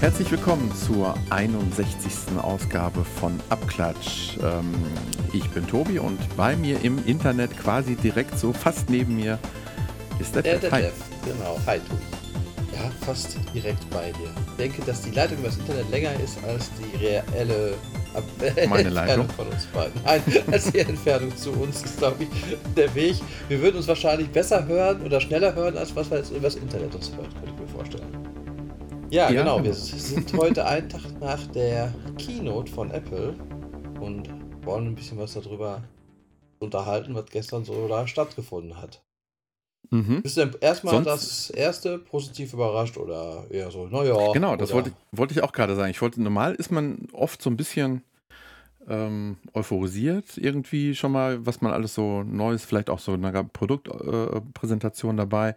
Herzlich willkommen zur 61. Ausgabe von Abklatsch. Ähm, ich bin Tobi und bei mir im Internet quasi direkt so fast neben mir ist der, Der, der Hi. Dev, genau. Hi, Tobi. Ja, fast direkt bei dir. Ich denke, dass die Leitung übers Internet länger ist als die reelle Ab Meine Entfernung Leitung? von uns beiden. Nein, als die Entfernung zu uns ist, glaube ich, der Weg. Wir würden uns wahrscheinlich besser hören oder schneller hören, als was wir jetzt übers Internet uns hören, könnte ich mir vorstellen. Ja, Ja, genau. genau. Wir sind heute einen Tag nach der Keynote von Apple und wollen ein bisschen was darüber unterhalten, was gestern so da stattgefunden hat. Mhm. Bist du denn erstmal Sonst- das erste positiv überrascht oder eher so, naja. Genau, das wollte, wollte ich auch gerade sagen. Ich wollte, normal ist man oft so ein bisschen ähm, euphorisiert irgendwie schon mal, was man alles so Neues, vielleicht auch so eine Produktpräsentation äh, dabei.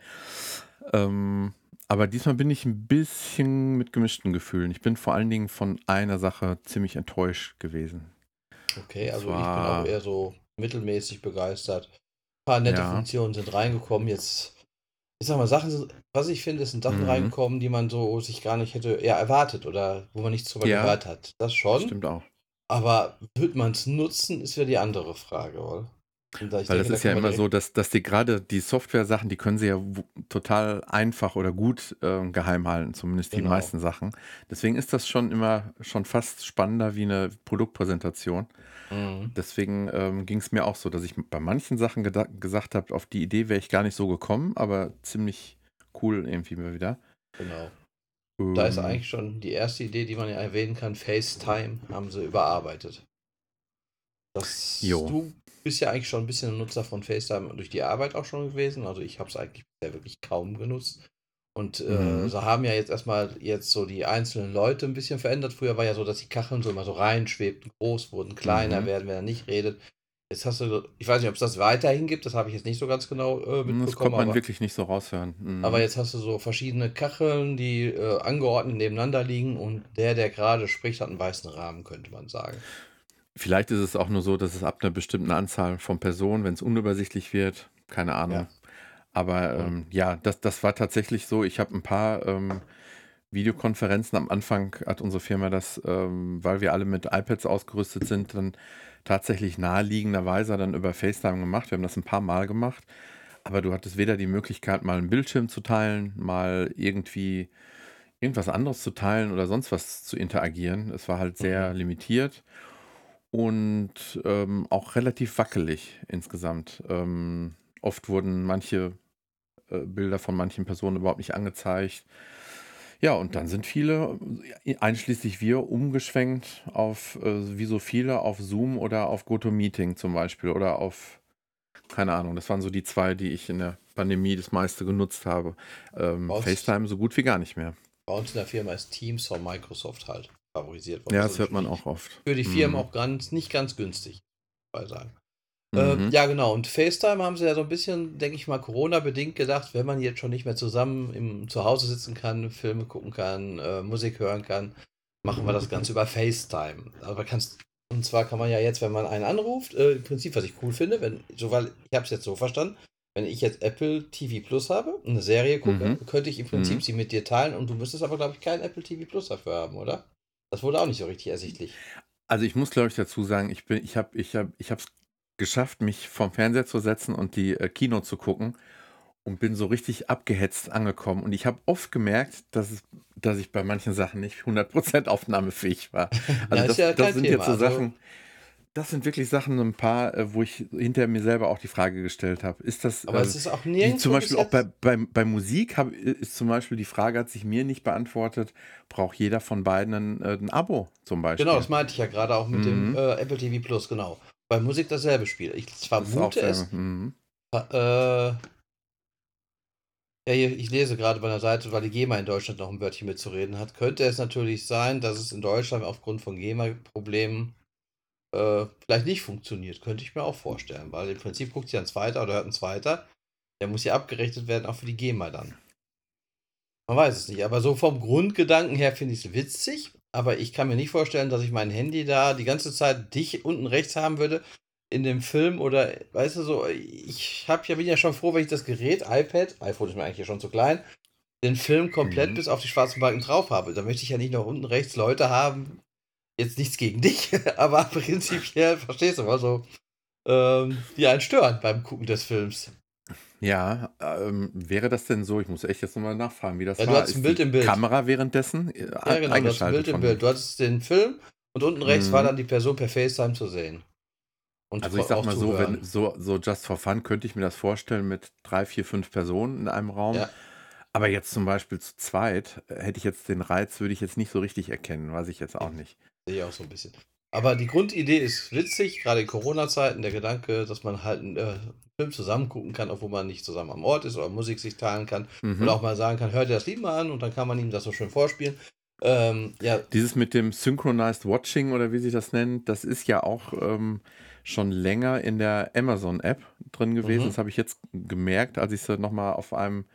Ähm, aber diesmal bin ich ein bisschen mit gemischten Gefühlen. Ich bin vor allen Dingen von einer Sache ziemlich enttäuscht gewesen. Okay, also ich bin auch eher so mittelmäßig begeistert. Ein paar nette Ja. Funktionen sind reingekommen. Jetzt, ich sag mal, Sachen was ich finde, sind Sachen Mhm. reingekommen, die man so sich gar nicht hätte eher erwartet oder wo man nichts drüber Ja. gehört hat. Das schon. Stimmt auch. Aber wird man es nutzen, ist ja die andere Frage, oder? Weil denke, das ist da ja immer so, dass, dass die gerade die Software-Sachen, die können sie ja total einfach oder gut äh, geheim halten, zumindest die Genau. meisten Sachen. Deswegen ist das schon immer schon fast spannender wie eine Produktpräsentation. Mhm. Deswegen ähm, ging es mir auch so, dass ich bei manchen Sachen gesagt habe, auf die Idee wäre ich gar nicht so gekommen, aber ziemlich cool irgendwie mal wieder. Genau. Da ist Ähm, eigentlich schon die erste Idee, die man ja erwähnen kann, FaceTime haben sie überarbeitet. Das, Jo. du bist ja eigentlich schon ein bisschen ein Nutzer von FaceTime durch die Arbeit auch schon gewesen. Also ich habe es eigentlich bisher wirklich kaum genutzt. Und äh, Mhm. sie haben ja jetzt erstmal jetzt so die einzelnen Leute ein bisschen verändert. Früher war ja so, dass die Kacheln so immer so reinschwebten, groß wurden, kleiner Mhm. werden, wenn er nicht redet. Jetzt hast du, ich weiß nicht, ob es das weiterhin gibt, das habe ich jetzt nicht so ganz genau äh, das mitbekommen. konnte man aber- wirklich nicht so raushören. Mhm. aber jetzt hast du so verschiedene Kacheln, die äh, angeordnet nebeneinander liegen und der, der gerade spricht, hat einen weißen Rahmen, könnte man sagen. Vielleicht ist es auch nur so, dass es ab einer bestimmten Anzahl von Personen, wenn es unübersichtlich wird, keine Ahnung. Ja. Aber ähm, ja, das, das war tatsächlich so. Ich habe ein paar ähm, Videokonferenzen am Anfang hat unsere Firma das, ähm, weil wir alle mit iPads ausgerüstet sind, dann tatsächlich naheliegenderweise dann über FaceTime gemacht. Wir haben das ein paar Mal gemacht. Aber du hattest weder die Möglichkeit, mal einen Bildschirm zu teilen, mal irgendwie irgendwas anderes zu teilen oder sonst was zu interagieren. Es war halt sehr Mhm. limitiert und ähm, auch relativ wackelig insgesamt. Ähm, oft wurden manche äh, Bilder von manchen Personen überhaupt nicht angezeigt. Ja, und dann sind viele, äh, einschließlich wir, umgeschwenkt auf, äh, wie so viele, auf Zoom oder auf GoToMeeting zum Beispiel oder auf, keine Ahnung, das waren so die zwei, die ich in der Pandemie das meiste genutzt habe. Ähm? FaceTime so gut wie gar nicht mehr. Bei uns in der Firma ist Teams von Microsoft halt favorisiert worden. Ja, Also das hört man auch oft. Für die Firmen Mhm. auch ganz, nicht ganz günstig, mal sagen. Mhm. Äh, ja, genau. Und FaceTime haben sie ja so ein bisschen, denke ich mal, Corona-bedingt gedacht, wenn man jetzt schon nicht mehr zusammen im Zuhause sitzen kann, Filme gucken kann, äh, Musik hören kann, machen wir das Ganze über FaceTime. Aber kannst, und zwar kann man ja jetzt, wenn man einen anruft, äh, im Prinzip, was ich cool finde, wenn, so, weil ich habe es jetzt so verstanden, wenn ich jetzt Apple TV Plus habe eine Serie gucke, Mhm. könnte ich im Prinzip Mhm. sie mit dir teilen und du müsstest aber, glaube ich, kein Apple TV Plus dafür haben, oder? Das wurde auch nicht so richtig ersichtlich. Also ich muss, glaube ich, dazu sagen, ich bin, ich habe, ich habe, ich habe es geschafft, mich vom Fernseher zu setzen und die äh, Kino zu gucken und bin so richtig abgehetzt angekommen. Und ich habe oft gemerkt, dass, es, dass ich bei manchen Sachen nicht 100% aufnahmefähig war. Also ist das, ja das sind Thema, jetzt so also- Sachen, das sind wirklich Sachen, ein paar, äh, wo ich hinter mir selber auch die Frage gestellt habe. Ist das, Aber äh, es ist auch nirgendwo zum Beispiel auch bei, bei, bei Musik hab, ist zum Beispiel die Frage, hat sich mir nicht beantwortet, braucht jeder von beiden ein, äh, ein Abo zum Beispiel? Genau, das meinte ich ja gerade auch mit dem Mhm. äh, Apple TV Plus, genau. Bei Musik dasselbe Spiel. Ich Das vermute sehr, es. mhm. Äh, ja, ich lese gerade bei der Seite, weil die GEMA in Deutschland noch ein Wörtchen mitzureden hat. Könnte es natürlich sein, dass es in Deutschland aufgrund von GEMA-Problemen äh, vielleicht nicht funktioniert. Könnte ich mir auch vorstellen, weil im Prinzip guckt ja ein Zweiter oder hört ein Zweiter. Der muss ja abgerechnet werden, auch für die GEMA dann. Man weiß es nicht, aber so vom Grundgedanken her finde ich es witzig. Aber ich kann mir nicht vorstellen, dass ich mein Handy da die ganze Zeit dich unten rechts haben würde in dem Film oder, weißt du, so, ich hab ja, bin ja schon froh, wenn ich das Gerät, iPad, iPhone ist mir eigentlich schon zu klein, den Film komplett mhm. bis auf die schwarzen Balken drauf habe. Da möchte ich ja nicht noch unten rechts Leute haben, jetzt nichts gegen dich, aber prinzipiell, verstehst du mal so, ähm, die einen stören beim Gucken des Films. Ja, ähm, wäre das denn so? Ich muss echt jetzt nochmal nachfragen, wie das ja, war. Du hattest ein Bild im Bild. Kamera währenddessen äh, ja, genau, du hast ein Bild im Bild. Du hattest den Film und unten rechts mhm. war dann die Person per FaceTime zu sehen. Und also ich sag mal so, wenn so, so just for fun könnte ich mir das vorstellen mit drei, vier, fünf Personen in einem Raum. Ja. Aber jetzt zum Beispiel zu zweit äh, hätte ich jetzt den Reiz, würde ich jetzt nicht so richtig erkennen, weiß ich jetzt auch nicht. Sehe ich auch so ein bisschen. Aber die Grundidee ist witzig, gerade in Corona-Zeiten, der Gedanke, dass man halt einen äh, Film zusammen gucken kann, obwohl man nicht zusammen am Ort ist oder Musik sich teilen kann. Mhm. Oder auch mal sagen kann, hört ihr das Lied mal an und dann kann man ihm das so schön vorspielen. Ähm, ja. Dieses mit dem Synchronized Watching oder wie sich das nennt, das ist ja auch ähm, schon länger in der Amazon-App drin gewesen. Mhm. Das habe ich jetzt gemerkt, als ich es nochmal auf einem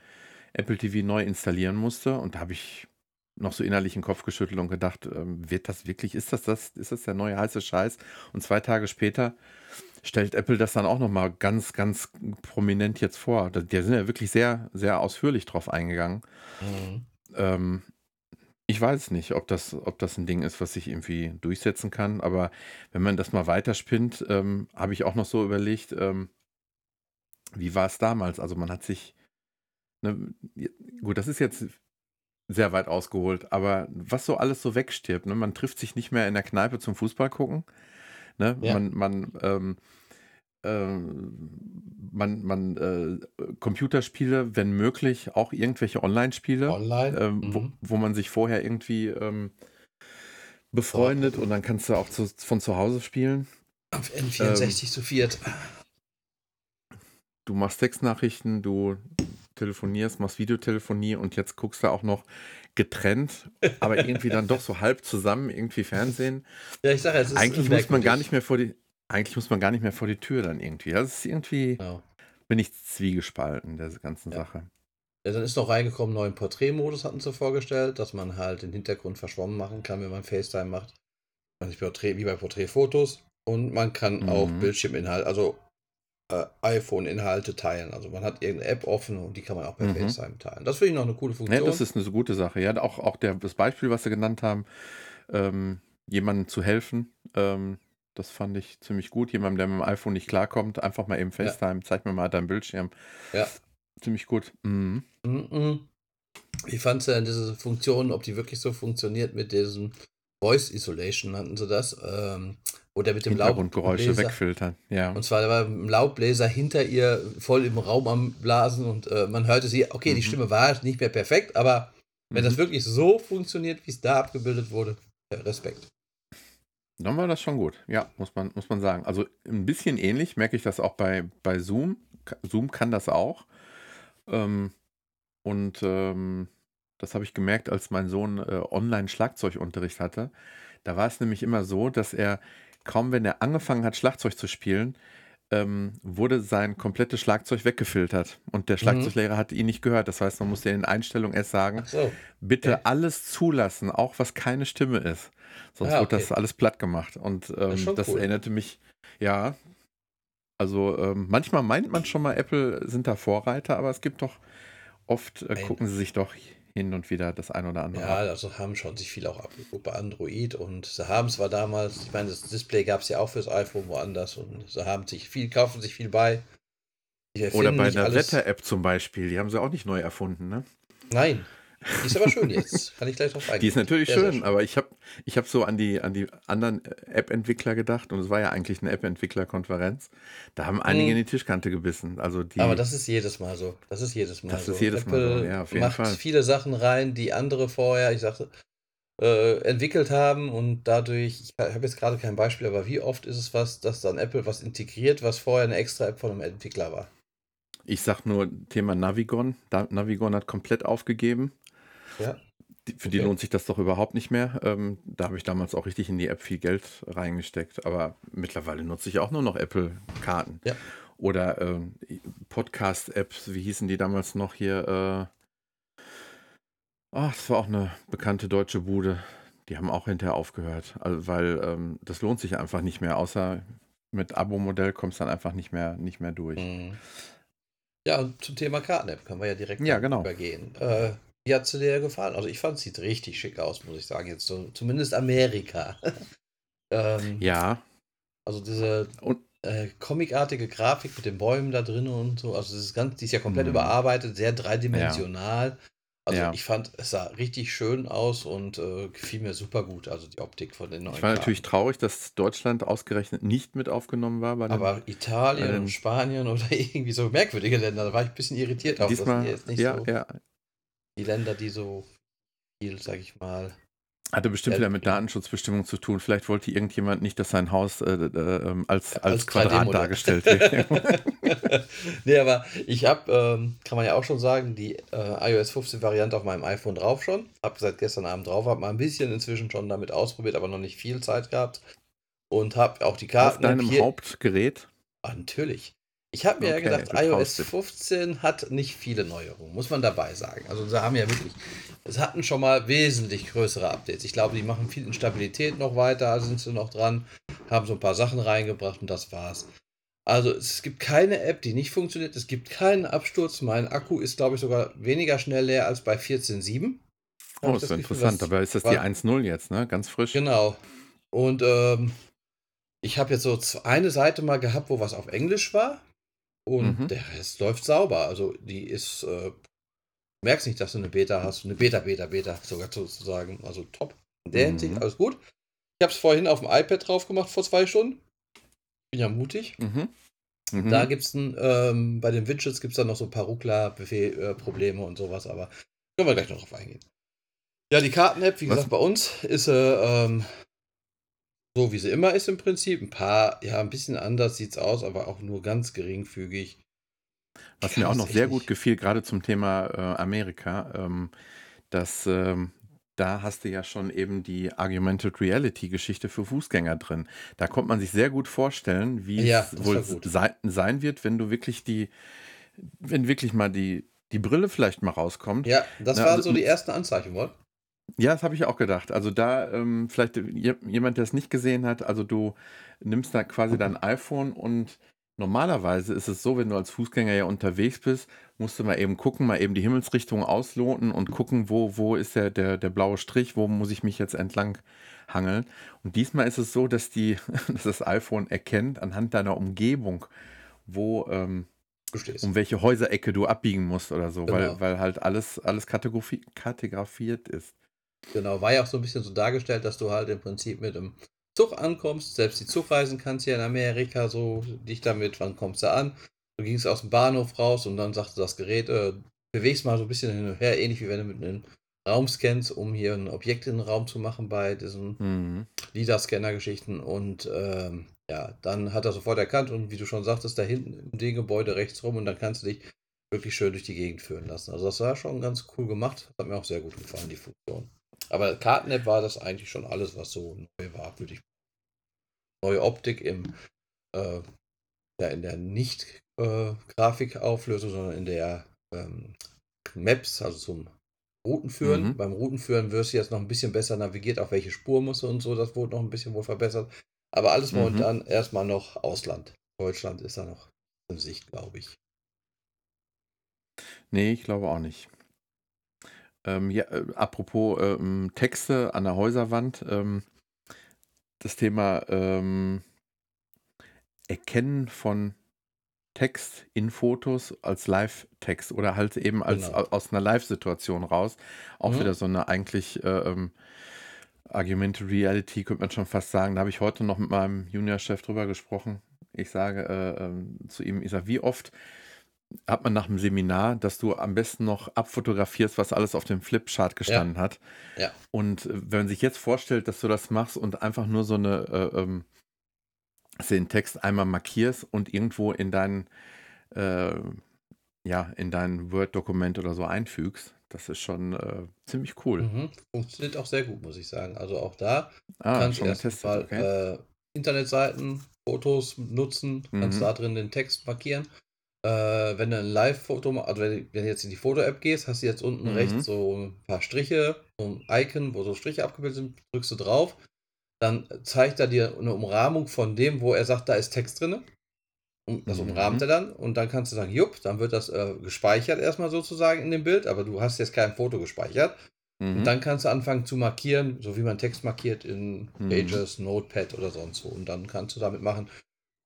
Apple TV neu installieren musste. Und da habe ich noch so innerlich den Kopf geschüttelt und gedacht, ähm, wird das wirklich, ist das das, ist das der neue heiße Scheiß? Und zwei Tage später stellt Apple das dann auch nochmal ganz, ganz prominent jetzt vor. Da, die sind ja wirklich sehr, sehr ausführlich drauf eingegangen. Mhm. Ähm, ich weiß nicht, ob das, ob das ein Ding ist, was sich irgendwie durchsetzen kann, aber wenn man das mal weiterspinnt, ähm, habe ich auch noch so überlegt, ähm, wie war es damals? Also man hat sich, ne, gut, das ist jetzt sehr weit ausgeholt, aber was so alles so wegstirbt, ne? man trifft sich nicht mehr in der Kneipe zum Fußball gucken, ne? Ja. man, man ähm, ähm, man, man äh, Computerspiele, wenn möglich, auch irgendwelche Online-Spiele, Online? ähm, mhm. wo, wo, man sich vorher irgendwie ähm, befreundet oh. und dann kannst du auch zu, von zu Hause spielen. Auf N64 ähm, zu viert. Du machst Textnachrichten, du telefonierst, machst Videotelefonie und jetzt guckst du auch noch getrennt, aber irgendwie dann doch so halb zusammen irgendwie Fernsehen. Ja, ich sage, es ist eigentlich muss man gar nicht mehr vor die eigentlich muss man gar nicht mehr vor die Tür dann irgendwie. Das ist irgendwie, ja. bin ich zwiegespalten, der ganzen ja. Sache. Ja, dann ist noch reingekommen, neuen Porträtmodus hatten sie vorgestellt, dass man halt den Hintergrund verschwommen machen kann, wenn man FaceTime macht. Porträt, wie bei Porträtfotos. Und man kann mhm. auch Bildschirminhalt, also äh, iPhone-Inhalte teilen. Also man hat irgendeine App offen und die kann man auch per mhm. FaceTime teilen. Das finde ich noch eine coole Funktion. Ja, das ist eine so gute Sache. Ja, auch, auch der, das Beispiel, was sie genannt haben, ähm, jemandem zu helfen, ähm, das fand ich ziemlich gut. Jemandem, der mit dem iPhone nicht klarkommt, einfach mal eben FaceTime, ja. zeig mir mal deinen Bildschirm. Ja. Ziemlich gut. Mhm. Mhm. Wie fandst du denn diese Funktion, ob die wirklich so funktioniert mit diesem Voice Isolation, nannten sie das? Ähm, wo der mit dem Laubbläser wegfiltern, ja. Und zwar war ein Laubbläser hinter ihr voll im Raum am Blasen und äh, man hörte sie, okay, mhm. die Stimme war nicht mehr perfekt, aber wenn mhm. das wirklich so funktioniert, wie es da abgebildet wurde, Respekt. Dann war das schon gut. Ja, muss man, muss man sagen. Also ein bisschen ähnlich merke ich das auch bei, bei Zoom. Zoom kann das auch. Ähm, und ähm, das habe ich gemerkt, als mein Sohn äh, Online-Schlagzeugunterricht hatte. Da war es nämlich immer so, dass er kaum, wenn er angefangen hat, Schlagzeug zu spielen, ähm, wurde sein komplettes Schlagzeug weggefiltert und der mhm. Schlagzeuglehrer mhm. hat ihn nicht gehört. Das heißt, man musste in den Einstellungen erst sagen, so. bitte okay. alles zulassen, auch was keine Stimme ist. Sonst ah, okay. wird das alles platt gemacht. Und ähm, das, das cool. erinnerte mich, ja, also ähm, manchmal meint man schon mal, Apple sind da Vorreiter, aber es gibt doch oft, äh, gucken sie sich doch hin und wieder das ein oder andere. Ja, also haben schon sich viel auch abgeguckt bei Android und sie haben zwar damals, ich meine, das Display gab es ja auch fürs iPhone woanders und sie haben sich viel, kaufen sich viel bei. Oder bei einer Wetter-App zum Beispiel, die haben sie auch nicht neu erfunden, ne? Nein, die ist aber schön jetzt. Kann ich gleich drauf eingehen. Die ist natürlich schön, schön, aber ich habe ich hab so an die, an die anderen App-Entwickler gedacht und es war ja eigentlich eine App-Entwickler-Konferenz. Da haben einige hm. in die Tischkante gebissen. Also die, aber das ist jedes Mal so. Das ist jedes Mal das so. Das ist jedes Apple Mal so, ja, auf jeden macht Fall. viele Sachen rein, die andere vorher, ich sagte, äh, entwickelt haben und dadurch, ich habe jetzt gerade kein Beispiel, aber wie oft ist es was, dass dann Apple was integriert, was vorher eine extra App von einem Entwickler war? Ich sag nur Thema Navigon. Navigon hat komplett aufgegeben. Ja. Für die lohnt sich das doch überhaupt nicht mehr. Ähm, da habe ich damals auch richtig in die App viel Geld reingesteckt. Aber mittlerweile nutze ich auch nur noch Apple-Karten. Ja. Oder äh, Podcast-Apps, wie hießen die damals noch hier? Äh, oh, das war auch eine bekannte deutsche Bude. Die haben auch hinterher aufgehört, also, weil ähm, das lohnt sich einfach nicht mehr, außer mit Abo-Modell kommst du dann einfach nicht mehr, nicht mehr durch. Mhm. Ja, und zum Thema Karten-App können wir ja direkt ja, genau. übergehen. Äh, wie hat sie dir gefallen? Also ich fand, es sieht richtig schick aus, muss ich sagen. Jetzt so, zumindest Amerika. ähm, ja. Also diese und, äh, comicartige Grafik mit den Bäumen da drin und so. Also das ist ganz, die ist ja komplett mhm. überarbeitet, sehr dreidimensional. Ja. Also ja. ich fand, es sah richtig schön aus und äh, gefiel mir super gut, also die Optik von den neuen Ich war Karten. natürlich traurig, dass Deutschland ausgerechnet nicht mit aufgenommen war. Den, Aber Italien und Spanien oder irgendwie so merkwürdige Länder, da war ich ein bisschen irritiert auch. Diesmal, dass die jetzt nicht ja, so, ja. Die Länder, die so viel, sag ich mal, hatte bestimmt wieder mit Datenschutzbestimmungen zu tun. Vielleicht wollte irgendjemand nicht, dass sein Haus äh, äh, ähm, als, als, als Quadrat dargestellt wird. nee, aber ich habe, ähm, kann man ja auch schon sagen, die äh, iOS 15 Variante auf meinem iPhone drauf schon. Habe seit gestern Abend drauf, habe mal ein bisschen inzwischen schon damit ausprobiert, aber noch nicht viel Zeit gehabt. Und habe auch die Karten. Auf deinem. Hauptgerät? Ah, natürlich. Ich habe mir okay, ja gedacht, iOS 15 hat nicht viele Neuerungen, muss man dabei sagen. Also sie haben ja wirklich es hatten schon mal wesentlich größere Updates. Ich glaube, die machen viel Instabilität noch weiter, also sind sie noch dran, haben so ein paar Sachen reingebracht und das war's. Also es gibt keine App, die nicht funktioniert. Es gibt keinen Absturz. Mein Akku ist, glaube ich, sogar weniger schnell leer als bei 14.7. Oh, ist interessant. Aber ist das die 1.0 jetzt, ne? Ganz frisch. Genau. Und ähm, ich habe jetzt so eine Seite mal gehabt, wo was auf Englisch war. Und mhm. der Rest läuft sauber. Also die ist äh, merkst nicht, dass du eine Beta hast. Eine Beta, Beta, Beta sogar sozusagen. Also top. In der mhm. Hinsicht alles gut. Ich habe es vorhin auf dem iPad drauf gemacht vor zwei Stunden. Bin ja mutig. Mhm. Mhm. Da gibt es ähm, bei den Widgets gibt es dann noch so ein paar Ruckler-Probleme und sowas, aber können wir gleich noch drauf eingehen. Ja, die Karten-App, wie Was? gesagt, bei uns ist sie ähm, so, wie sie immer ist im Prinzip. Ein paar, ja, ein bisschen anders sieht es aus, aber auch nur ganz geringfügig. Was mir auch noch sehr gut gefiel, gerade zum Thema äh, Amerika, ähm, dass ähm, da hast du ja schon eben die Augmented Reality Geschichte für Fußgänger drin. Da kommt man sich sehr gut vorstellen, wie ja, es wohl sein, sein wird, wenn du wirklich die, wenn wirklich mal die, die Brille vielleicht mal rauskommt. Ja, das Na, waren also, so die ersten Anzeichen, wohl. Ja, das habe ich auch gedacht. Also da ähm, vielleicht jemand, der es nicht gesehen hat, also du nimmst da quasi dein iPhone und Normalerweise ist es so, wenn du als Fußgänger ja unterwegs bist, musst du mal eben gucken, mal eben die Himmelsrichtung ausloten und gucken, wo, wo ist der, der, der blaue Strich, wo muss ich mich jetzt entlang hangeln. Und diesmal ist es so, dass, die, dass das iPhone erkennt anhand deiner Umgebung, wo, ähm, um welche Häuserecke du abbiegen musst oder so, genau. weil, weil halt alles, alles kategorifiert ist. Genau, war ja auch so ein bisschen so dargestellt, dass du halt im Prinzip mit einem Zug ankommst, selbst die Zugreisen kannst du ja in Amerika so dich damit, wann kommst du an? Du gingst aus dem Bahnhof raus und dann sagte das Gerät, äh, bewegst mal so ein bisschen hin und her, ähnlich wie wenn du mit einem Raum scannst, um hier ein Objekt in den Raum zu machen bei diesen mhm. LIDAR-Scanner-Geschichten und ähm, ja, dann hat er sofort erkannt und wie du schon sagtest, da hinten im Gebäude rechts rum und dann kannst du dich wirklich schön durch die Gegend führen lassen. Also das war schon ganz cool gemacht. Hat mir auch sehr gut gefallen, die Funktion. Aber Karten-App war das eigentlich schon alles, was so neu war, würde ich Neue Optik im, äh, ja, in der nicht äh, sondern in der ähm, Maps, also zum Routenführen. Mhm. Beim Routenführen wirst du jetzt noch ein bisschen besser navigiert, auf welche Spur musst du und so, das wurde noch ein bisschen wohl verbessert. Aber alles mhm. momentan erstmal noch Ausland. Deutschland ist da noch in Sicht, glaube ich. Nee, ich glaube auch nicht. Ähm, ja, äh, apropos ähm, Texte an der Häuserwand, ähm, das Thema ähm, Erkennen von Text in Fotos als Live-Text oder halt eben als genau. aus einer Live-Situation raus. Auch mhm. wieder so eine eigentlich äh, ähm, Argumented Reality, könnte man schon fast sagen. Da habe ich heute noch mit meinem Junior-Chef drüber gesprochen. Ich sage äh, äh, zu ihm, ich sage, wie oft hat man nach dem Seminar, dass du am besten noch abfotografierst, was alles auf dem Flipchart gestanden ja. hat. Ja. Und äh, wenn man sich jetzt vorstellt, dass du das machst und einfach nur so eine, äh, ähm, den Text einmal markierst und irgendwo in dein, äh, ja, in dein Word-Dokument oder so einfügst, das ist schon äh, ziemlich cool. Mhm. Funktioniert auch sehr gut, muss ich sagen. Also auch da ah, kann ich erst mal okay. äh, Internetseiten, Fotos nutzen, kannst Mhm. da drin den Text markieren. Äh, wenn du ein Live-Foto machst, also wenn, wenn du jetzt in die Foto-App gehst, hast du jetzt unten Mhm. rechts so ein paar Striche, so ein Icon, wo so Striche abgebildet sind, drückst du drauf, dann zeigt er dir eine Umrahmung von dem, wo er sagt, da ist Text drin. Und das Mhm. umrahmt er dann und dann kannst du sagen, jupp, dann wird das äh, gespeichert erstmal sozusagen in dem Bild, aber du hast jetzt kein Foto gespeichert. Mhm. Und dann kannst du anfangen zu markieren, so wie man Text markiert in Mhm. Pages, Notepad oder sonst wo. Und dann kannst du damit machen,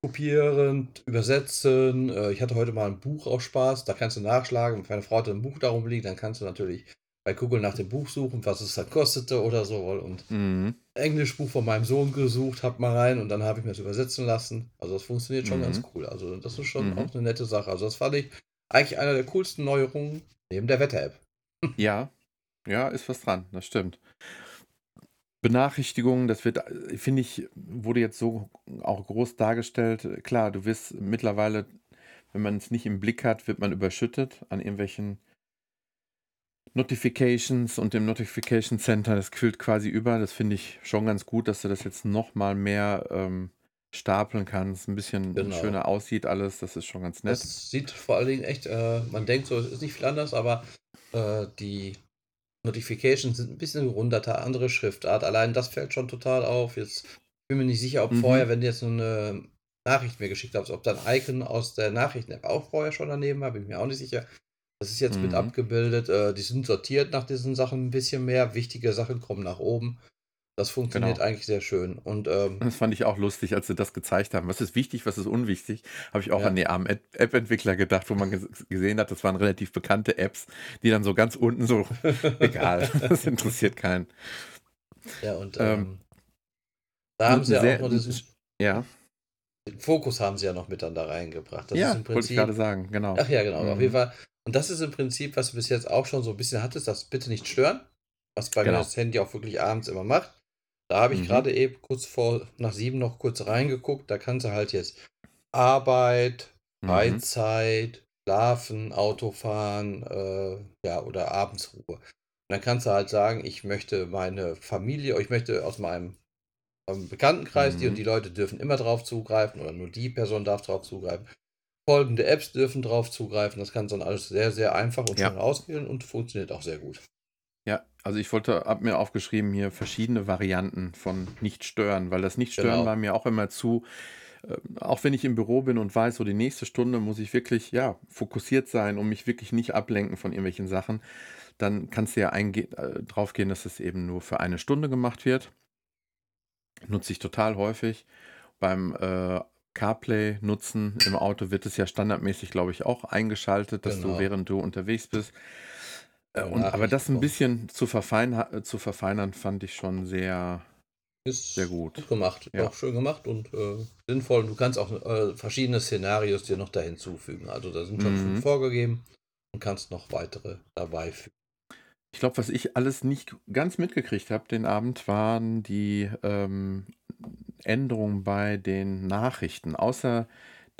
kopieren, übersetzen. Äh, Ich hatte heute mal ein Buch aus Spaß, da kannst du nachschlagen. Wenn meine Frau hatte ein Buch darum liegt, dann kannst du natürlich bei Google nach dem Buch suchen, was es halt kostete oder so. Und Mhm. Englischbuch von meinem Sohn gesucht, hab mal rein und dann habe ich mir das übersetzen lassen. Also das funktioniert schon Mhm. ganz cool. Also das ist schon Mhm. auch eine nette Sache. Also das fand ich eigentlich einer der coolsten Neuerungen neben der Wetter-App. Ja, ja, ist was dran, das stimmt. Benachrichtigungen, das wird, äh, finde ich, wurde jetzt so auch groß dargestellt. Klar, du wirst mittlerweile, wenn man es nicht im Blick hat, wird man überschüttet an irgendwelchen Notifications und dem Notification Center. Das quillt quasi über. Das finde ich schon ganz gut, dass du das jetzt noch mal mehr ähm, stapeln kannst, ein bisschen Genau. schöner aussieht alles. Das ist schon ganz nett. Das sieht vor allen Dingen echt, äh, man denkt so, es ist nicht viel anders, aber äh, die Notifications sind ein bisschen gerundeter, andere Schriftart. Allein das fällt schon total auf. Jetzt bin mir nicht sicher, ob Mhm. vorher, wenn du jetzt so eine Nachricht mir geschickt hast, ob dein Icon aus der Nachrichten-App auch vorher schon daneben war, bin ich mir auch nicht sicher. Das ist jetzt mit Mhm. abgebildet. Äh, die sind sortiert nach diesen Sachen ein bisschen mehr. Wichtige Sachen kommen nach oben. Das funktioniert Genau. eigentlich sehr schön. Und ähm, Das fand ich auch lustig, als sie das gezeigt haben. Was ist wichtig, was ist unwichtig? Habe ich auch Ja. an die armen App- App-Entwickler gedacht, wo man ges- gesehen hat, das waren relativ bekannte Apps, die dann so ganz unten so, egal, das interessiert keinen. ja, und Ähm, ähm, da haben sie ja auch noch diesen Ja, den Fokus haben sie ja noch mit dann da reingebracht. Das ja ist im wollte ich Prinzip. gerade sagen, genau. Ach ja, genau. Auf Mhm. jeden Fall. Und das ist im Prinzip, was du bis jetzt auch schon so ein bisschen hattest, das bitte nicht stören. Was bei Genau. mir das Handy auch wirklich abends immer macht. Da habe ich Mhm. gerade eben kurz vor nach sieben noch kurz reingeguckt. Da kannst du halt jetzt Arbeit, Mhm. Freizeit, Schlafen, Autofahren, äh, ja, oder Abendsruhe. Und dann kannst du halt sagen, ich möchte meine Familie, ich möchte aus meinem ähm, Bekanntenkreis, die Mhm. und die Leute dürfen immer drauf zugreifen oder nur die Person darf drauf zugreifen. Folgende Apps dürfen drauf zugreifen. Das kannst du dann alles sehr, sehr einfach und Ja. schnell auswählen und funktioniert auch sehr gut. Ja, also ich wollte, hab mir aufgeschrieben hier verschiedene Varianten von nicht stören, weil das nicht stören Genau. war mir auch immer zu, äh, auch wenn ich im Büro bin und weiß, so die nächste Stunde muss ich wirklich, ja, fokussiert sein und mich wirklich nicht ablenken von irgendwelchen Sachen, dann kannst du ja äh, drauf gehen, dass es eben nur für eine Stunde gemacht wird. Nutze ich total häufig. Beim äh, CarPlay nutzen im Auto wird es ja standardmäßig, glaube ich, auch eingeschaltet, dass Genau. du, während du unterwegs bist, äh, und, aber das ein bisschen zu, verfeinern, äh, zu verfeinern, fand ich schon sehr, Ist sehr gut. gut gemacht. Ja. Auch schön gemacht und äh, sinnvoll. Du kannst auch äh, verschiedene Szenarios dir noch da hinzufügen. Also da sind schon Mhm. fünf vorgegeben und kannst noch weitere dabei fügen. Ich glaube, was ich alles nicht ganz mitgekriegt habe den Abend, waren die ähm, Änderungen bei den Nachrichten. Außer,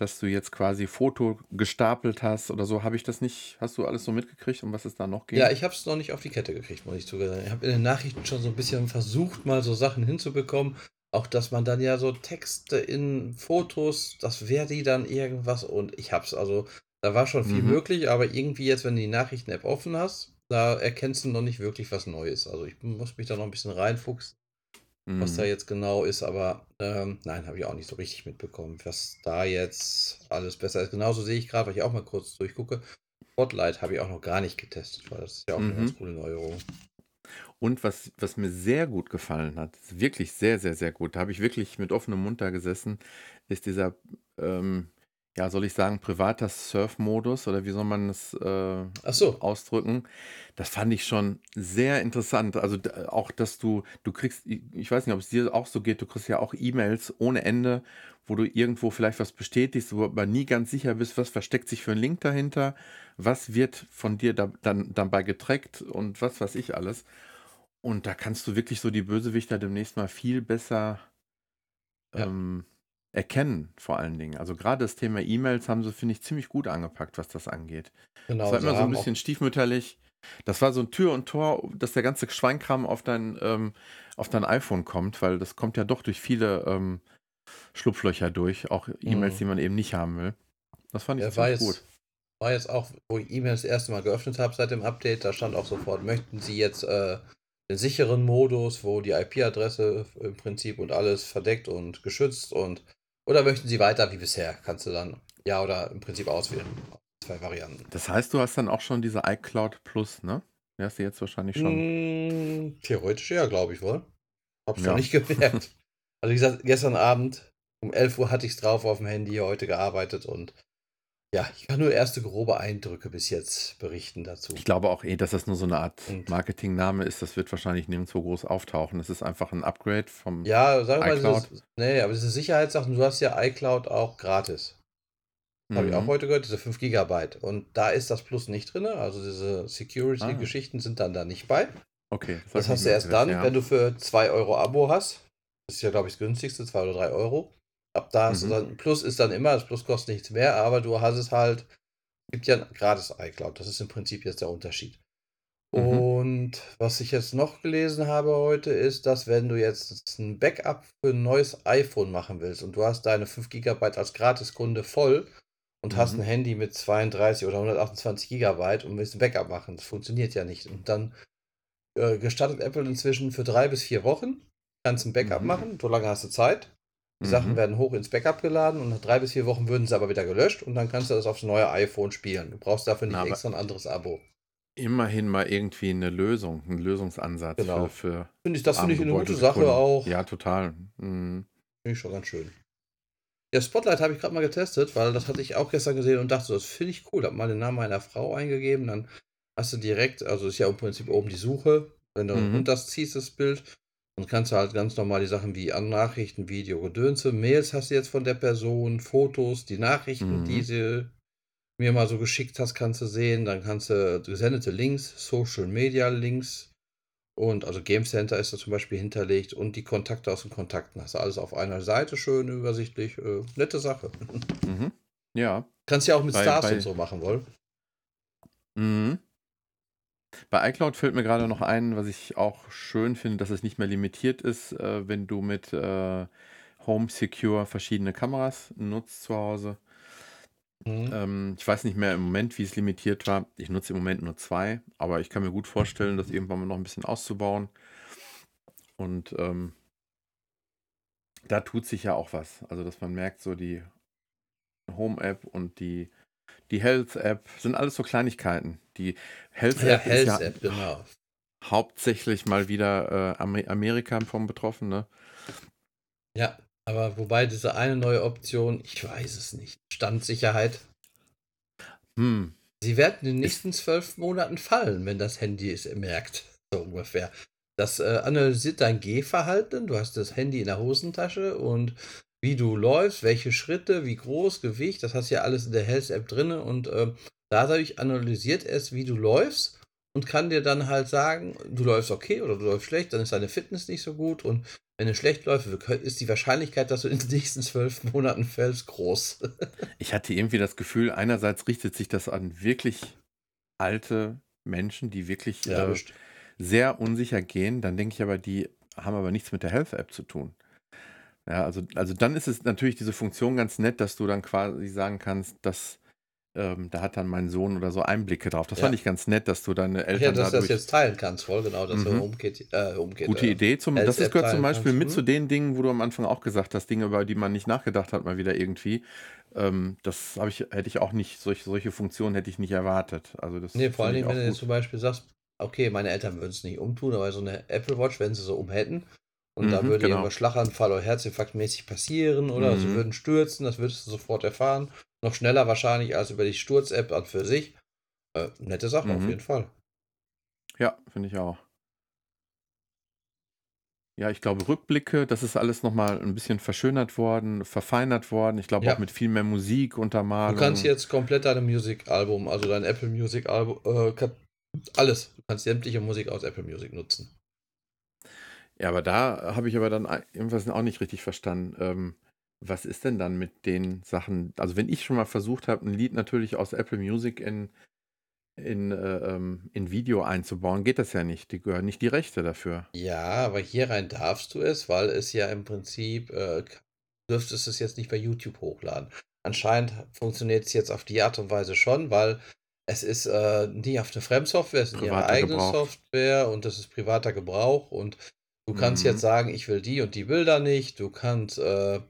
dass du jetzt quasi Foto gestapelt hast oder so, habe ich das nicht, hast du alles so mitgekriegt, um was es da noch geht? Ja, ich habe es noch nicht auf die Kette gekriegt, muss ich zugeben. Ich habe in den Nachrichten schon so ein bisschen versucht, mal so Sachen hinzubekommen. Auch, dass man dann ja so Texte in Fotos, das wäre die dann irgendwas und ich hab's, also da war schon viel Mhm. möglich, aber irgendwie jetzt, wenn du die Nachrichten-App offen hast, da erkennst du noch nicht wirklich was Neues. Also ich muss mich da noch ein bisschen reinfuchsen, was Mhm. da jetzt genau ist, aber ähm, nein, habe ich auch nicht so richtig mitbekommen, was da jetzt alles besser ist. Genauso sehe ich gerade, weil ich auch mal kurz durchgucke. Spotlight habe ich auch noch gar nicht getestet, weil das ist ja auch eine Mhm. ganz coole Neuerung. Und was, was mir sehr gut gefallen hat, wirklich sehr, sehr, sehr gut, da habe ich wirklich mit offenem Mund da gesessen, ist dieser, ähm, ja, soll ich sagen, privater Surf-Modus oder wie soll man das äh, so. ausdrücken? Das fand ich schon sehr interessant. Also auch, dass du, du kriegst, ich weiß nicht, ob es dir auch so geht, du kriegst ja auch E-Mails ohne Ende, wo du irgendwo vielleicht was bestätigst, wo aber nie ganz sicher bist, was versteckt sich für ein Link dahinter, was wird von dir da, dann dabei getrackt und was weiß ich alles. Und da kannst du wirklich so die Bösewichter demnächst mal viel besser Ja. ähm, erkennen, vor allen Dingen. Also gerade das Thema E-Mails haben sie, finde ich, ziemlich gut angepackt, was das angeht. Genau. Das war immer so ein bisschen stiefmütterlich. Das war so ein Tür und Tor, dass der ganze Schweinkram auf dein, ähm, auf dein iPhone kommt, weil das kommt ja doch durch viele ähm, Schlupflöcher durch, auch E-Mails, Mhm. die man eben nicht haben will. Das fand ich war ziemlich jetzt, gut. war jetzt auch, wo ich E-Mails das erste Mal geöffnet habe seit dem Update, da stand auch sofort, möchten Sie jetzt äh, den sicheren Modus, wo die IP-Adresse im Prinzip und alles verdeckt und geschützt und oder möchten Sie weiter wie bisher? Kannst du dann ja oder im Prinzip auswählen. Zwei Varianten. Das heißt, du hast dann auch schon diese iCloud Plus, ne? Die hast du jetzt wahrscheinlich schon. Mm, theoretisch ja, glaube ich wohl. Hab's Ja. noch nicht gemerkt. Also wie gesagt, gestern Abend um 11 Uhr hatte ich es drauf auf dem Handy, heute gearbeitet und ja, ich kann nur erste grobe Eindrücke bis jetzt berichten dazu. Ich glaube auch eh, dass das nur so eine Art Und- Marketingname ist. Das wird wahrscheinlich nirgendwo groß auftauchen. Das ist einfach ein Upgrade vom. Ja, sag mal, iCloud. dieses, nee, aber diese Sicherheitssachen, du hast ja iCloud auch gratis. Habe ich auch Mhm. heute gehört, diese 5 Gigabyte. Und da ist das Plus nicht drin, also diese Ah. Security-Geschichten sind dann da nicht bei. Okay. Das ich hast du erst dann, gewusst, wenn du für 2 Euro Abo hast. Das ist ja, glaube ich, das günstigste, 2 oder 3 Euro. Ab da hast Mhm. du dann, Plus ist dann immer, das Plus kostet nichts mehr, aber du hast es halt, gibt ja gratis iCloud. Das ist im Prinzip jetzt der Unterschied. Mhm. Und was ich jetzt noch gelesen habe heute, ist, dass wenn du jetzt ein Backup für ein neues iPhone machen willst und du hast deine 5 GB als Gratiskunde voll und hast Mhm. ein Handy mit 32 oder 128 GB und willst ein Backup machen, das funktioniert ja nicht. Und dann äh, gestattet Apple inzwischen für drei bis vier Wochen, kannst ein Backup Mhm. machen, so lange hast du Zeit. Die Mhm. Sachen werden hoch ins Backup geladen und nach drei bis vier Wochen würden sie aber wieder gelöscht und dann kannst du das aufs neue iPhone spielen. Du brauchst dafür nicht Na, extra ein anderes Abo. Immerhin mal irgendwie eine Lösung, einen Lösungsansatz Genau. für, für Finde ich, das finde ich eine gute Sache Kunden. auch. Ja, total. Mhm. Finde ich schon ganz schön. Ja, Spotlight habe ich gerade mal getestet, weil das hatte ich auch gestern gesehen und dachte, das finde ich cool. Hab mal den Namen meiner Frau eingegeben, dann hast du direkt, also ist ja im Prinzip oben die Suche, wenn du Mhm. runterziehst das Bild, dann kannst du halt ganz normal die Sachen wie An Nachrichten, Video, Gedönse, Mails hast du jetzt von der Person, Fotos, die Nachrichten, Mhm. die sie mir mal so geschickt hast, kannst du sehen. Dann kannst du gesendete Links, Social Media Links und also Game Center ist da zum Beispiel hinterlegt und die Kontakte aus den Kontakten. Hast du alles auf einer Seite, schön übersichtlich. Äh, nette Sache. Mhm. Ja. Kannst ja auch mit Bei- Stars bei- und so machen wollen. Mhm. Bei iCloud fällt mir gerade noch ein, was ich auch schön finde, dass es nicht mehr limitiert ist, äh, wenn du mit äh, Home Secure verschiedene Kameras nutzt zu Hause. Mhm. Ähm, ich weiß nicht mehr im Moment, wie es limitiert war. Ich nutze im Moment nur zwei, aber ich kann mir gut vorstellen, das irgendwann mal noch ein bisschen auszubauen. Und ähm, da tut sich ja auch was. Also, dass man merkt, so die Home-App und die, die Health-App sind alles so Kleinigkeiten. Die Ja, Health-App ist ja Health App, genau. hauptsächlich mal wieder äh, Amer Amerika vom betroffen, ne? Ja, aber wobei diese eine neue Option, ich weiß es nicht. Standsicherheit. Hm, Sie werden in den nächsten zwölf Monaten fallen, wenn das Handy es merkt. So ungefähr. Das äh, analysiert dein Gehverhalten. Du hast das Handy in der Hosentasche und wie du läufst, welche Schritte, wie groß, Gewicht, das hast du ja alles in der Health-App drin. Und ähm, dadurch analysiert es, wie du läufst und kann dir dann halt sagen, du läufst okay oder du läufst schlecht, dann ist deine Fitness nicht so gut. Und wenn du schlecht läufst, ist die Wahrscheinlichkeit, dass du in den nächsten zwölf Monaten fällst, groß. Ich hatte irgendwie das Gefühl, einerseits richtet sich das an wirklich alte Menschen, die wirklich Ja, äh, sehr unsicher gehen. Dann denke ich aber, die haben aber nichts mit der Health-App zu tun. Ja, also, also dann ist es natürlich diese Funktion ganz nett, dass du dann quasi sagen kannst, dass ähm, da hat dann mein Sohn oder so Einblicke drauf. Das Ja. fand ich ganz nett, dass du deine Ach Eltern ja, dass du das jetzt teilen kannst, voll genau, dass du Mhm. umgeht, äh, umgeht. Gute äh, Idee. Zum, das ist, gehört zum Beispiel mit mhm. zu den Dingen, wo du am Anfang auch gesagt hast, Dinge, über die man nicht nachgedacht hat, mal wieder irgendwie. Ähm, das habe ich, hätte ich auch nicht, solche, solche Funktionen hätte ich nicht erwartet. Also das Nee, vor Dingen, wenn auch du jetzt gut. zum Beispiel sagst, okay, meine Eltern würden es nicht umtun, aber so eine Apple Watch, wenn sie so um und da Mhm, würde genau. irgendwas Schlaganfall oder Herzinfarktmäßig passieren oder sie Mhm. würden stürzen, das würdest du sofort erfahren. Noch schneller wahrscheinlich als über die Sturz-App an für sich. Äh, nette Sache auf Mhm. jeden Fall. Ja, finde ich auch. Ja, ich glaube, Rückblicke, das ist alles nochmal ein bisschen verschönert worden, verfeinert worden. Ich glaube Ja. auch mit viel mehr Musik, Du Untermalung. kannst jetzt komplett dein Music-Album, also dein Apple Music-Album, äh, alles. Du kannst sämtliche Musik aus Apple Music nutzen. Ja, aber da habe ich aber dann irgendwas auch nicht richtig verstanden. Ähm, was ist denn dann mit den Sachen? Also, wenn ich schon mal versucht habe, ein Lied natürlich aus Apple Music in, in, äh, ähm, in Video einzubauen, geht das ja nicht. Die gehören nicht die Rechte dafür. Ja, aber hier rein darfst du es, weil es ja im Prinzip äh, dürftest es jetzt nicht bei YouTube hochladen. Anscheinend funktioniert es jetzt auf die Art und Weise schon, weil es ist äh, nie auf eine Fremdsoftware, es ist ihre eigene Gebrauch. Software und das ist privater Gebrauch und du kannst mhm. jetzt sagen, ich will die und die Bilder nicht, du kannst äh,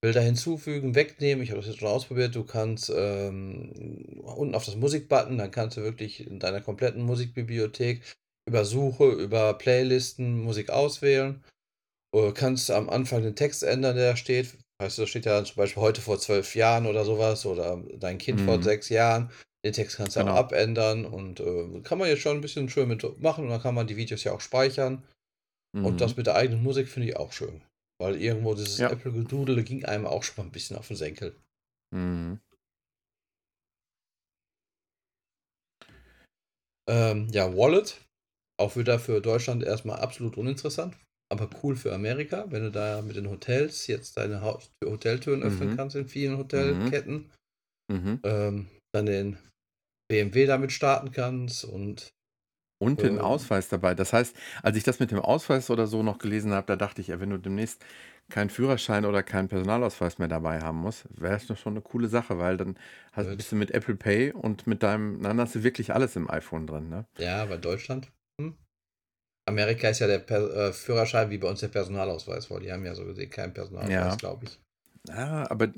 Bilder hinzufügen, wegnehmen, ich habe das jetzt schon ausprobiert, du kannst ähm, unten auf das Musikbutton, dann kannst du wirklich in deiner kompletten Musikbibliothek über Suche, über Playlisten Musik auswählen. Du kannst am Anfang den Text ändern, der steht. Weißt du, da steht ja dann zum Beispiel heute vor zwölf Jahren oder sowas oder dein Kind mhm. vor sechs Jahren. Den Text kannst du genau. abändern und äh, kann man jetzt schon ein bisschen schön mit machen und dann kann man die Videos ja auch speichern. Mhm. Und das mhm. mit der eigenen Musik finde ich auch schön. Weil irgendwo dieses ja. Apple-Gedudel ging einem auch schon mal ein bisschen auf den Senkel. Mhm. Ähm, ja, Wallet auch wieder für Deutschland erstmal absolut uninteressant, aber cool für Amerika, wenn du da mit den Hotels jetzt deine Hoteltüren öffnen mhm. kannst in vielen Hotelketten. Mhm. Ähm, dann den BMW damit starten kannst und und den Ausweis dabei. Das heißt, als ich das mit dem Ausweis oder so noch gelesen habe, da dachte ich, ja, wenn du demnächst keinen Führerschein oder keinen Personalausweis mehr dabei haben musst, wäre das schon eine coole Sache, weil dann hast, bist du mit Apple Pay und mit deinem, dann hast du wirklich alles im iPhone drin, ne? Ja, aber Deutschland? Hm? Amerika ist ja der per äh, Führerschein wie bei uns der Personalausweis, weil die haben ja so gesehen keinen Personalausweis, ja. glaube ich. Ja, aber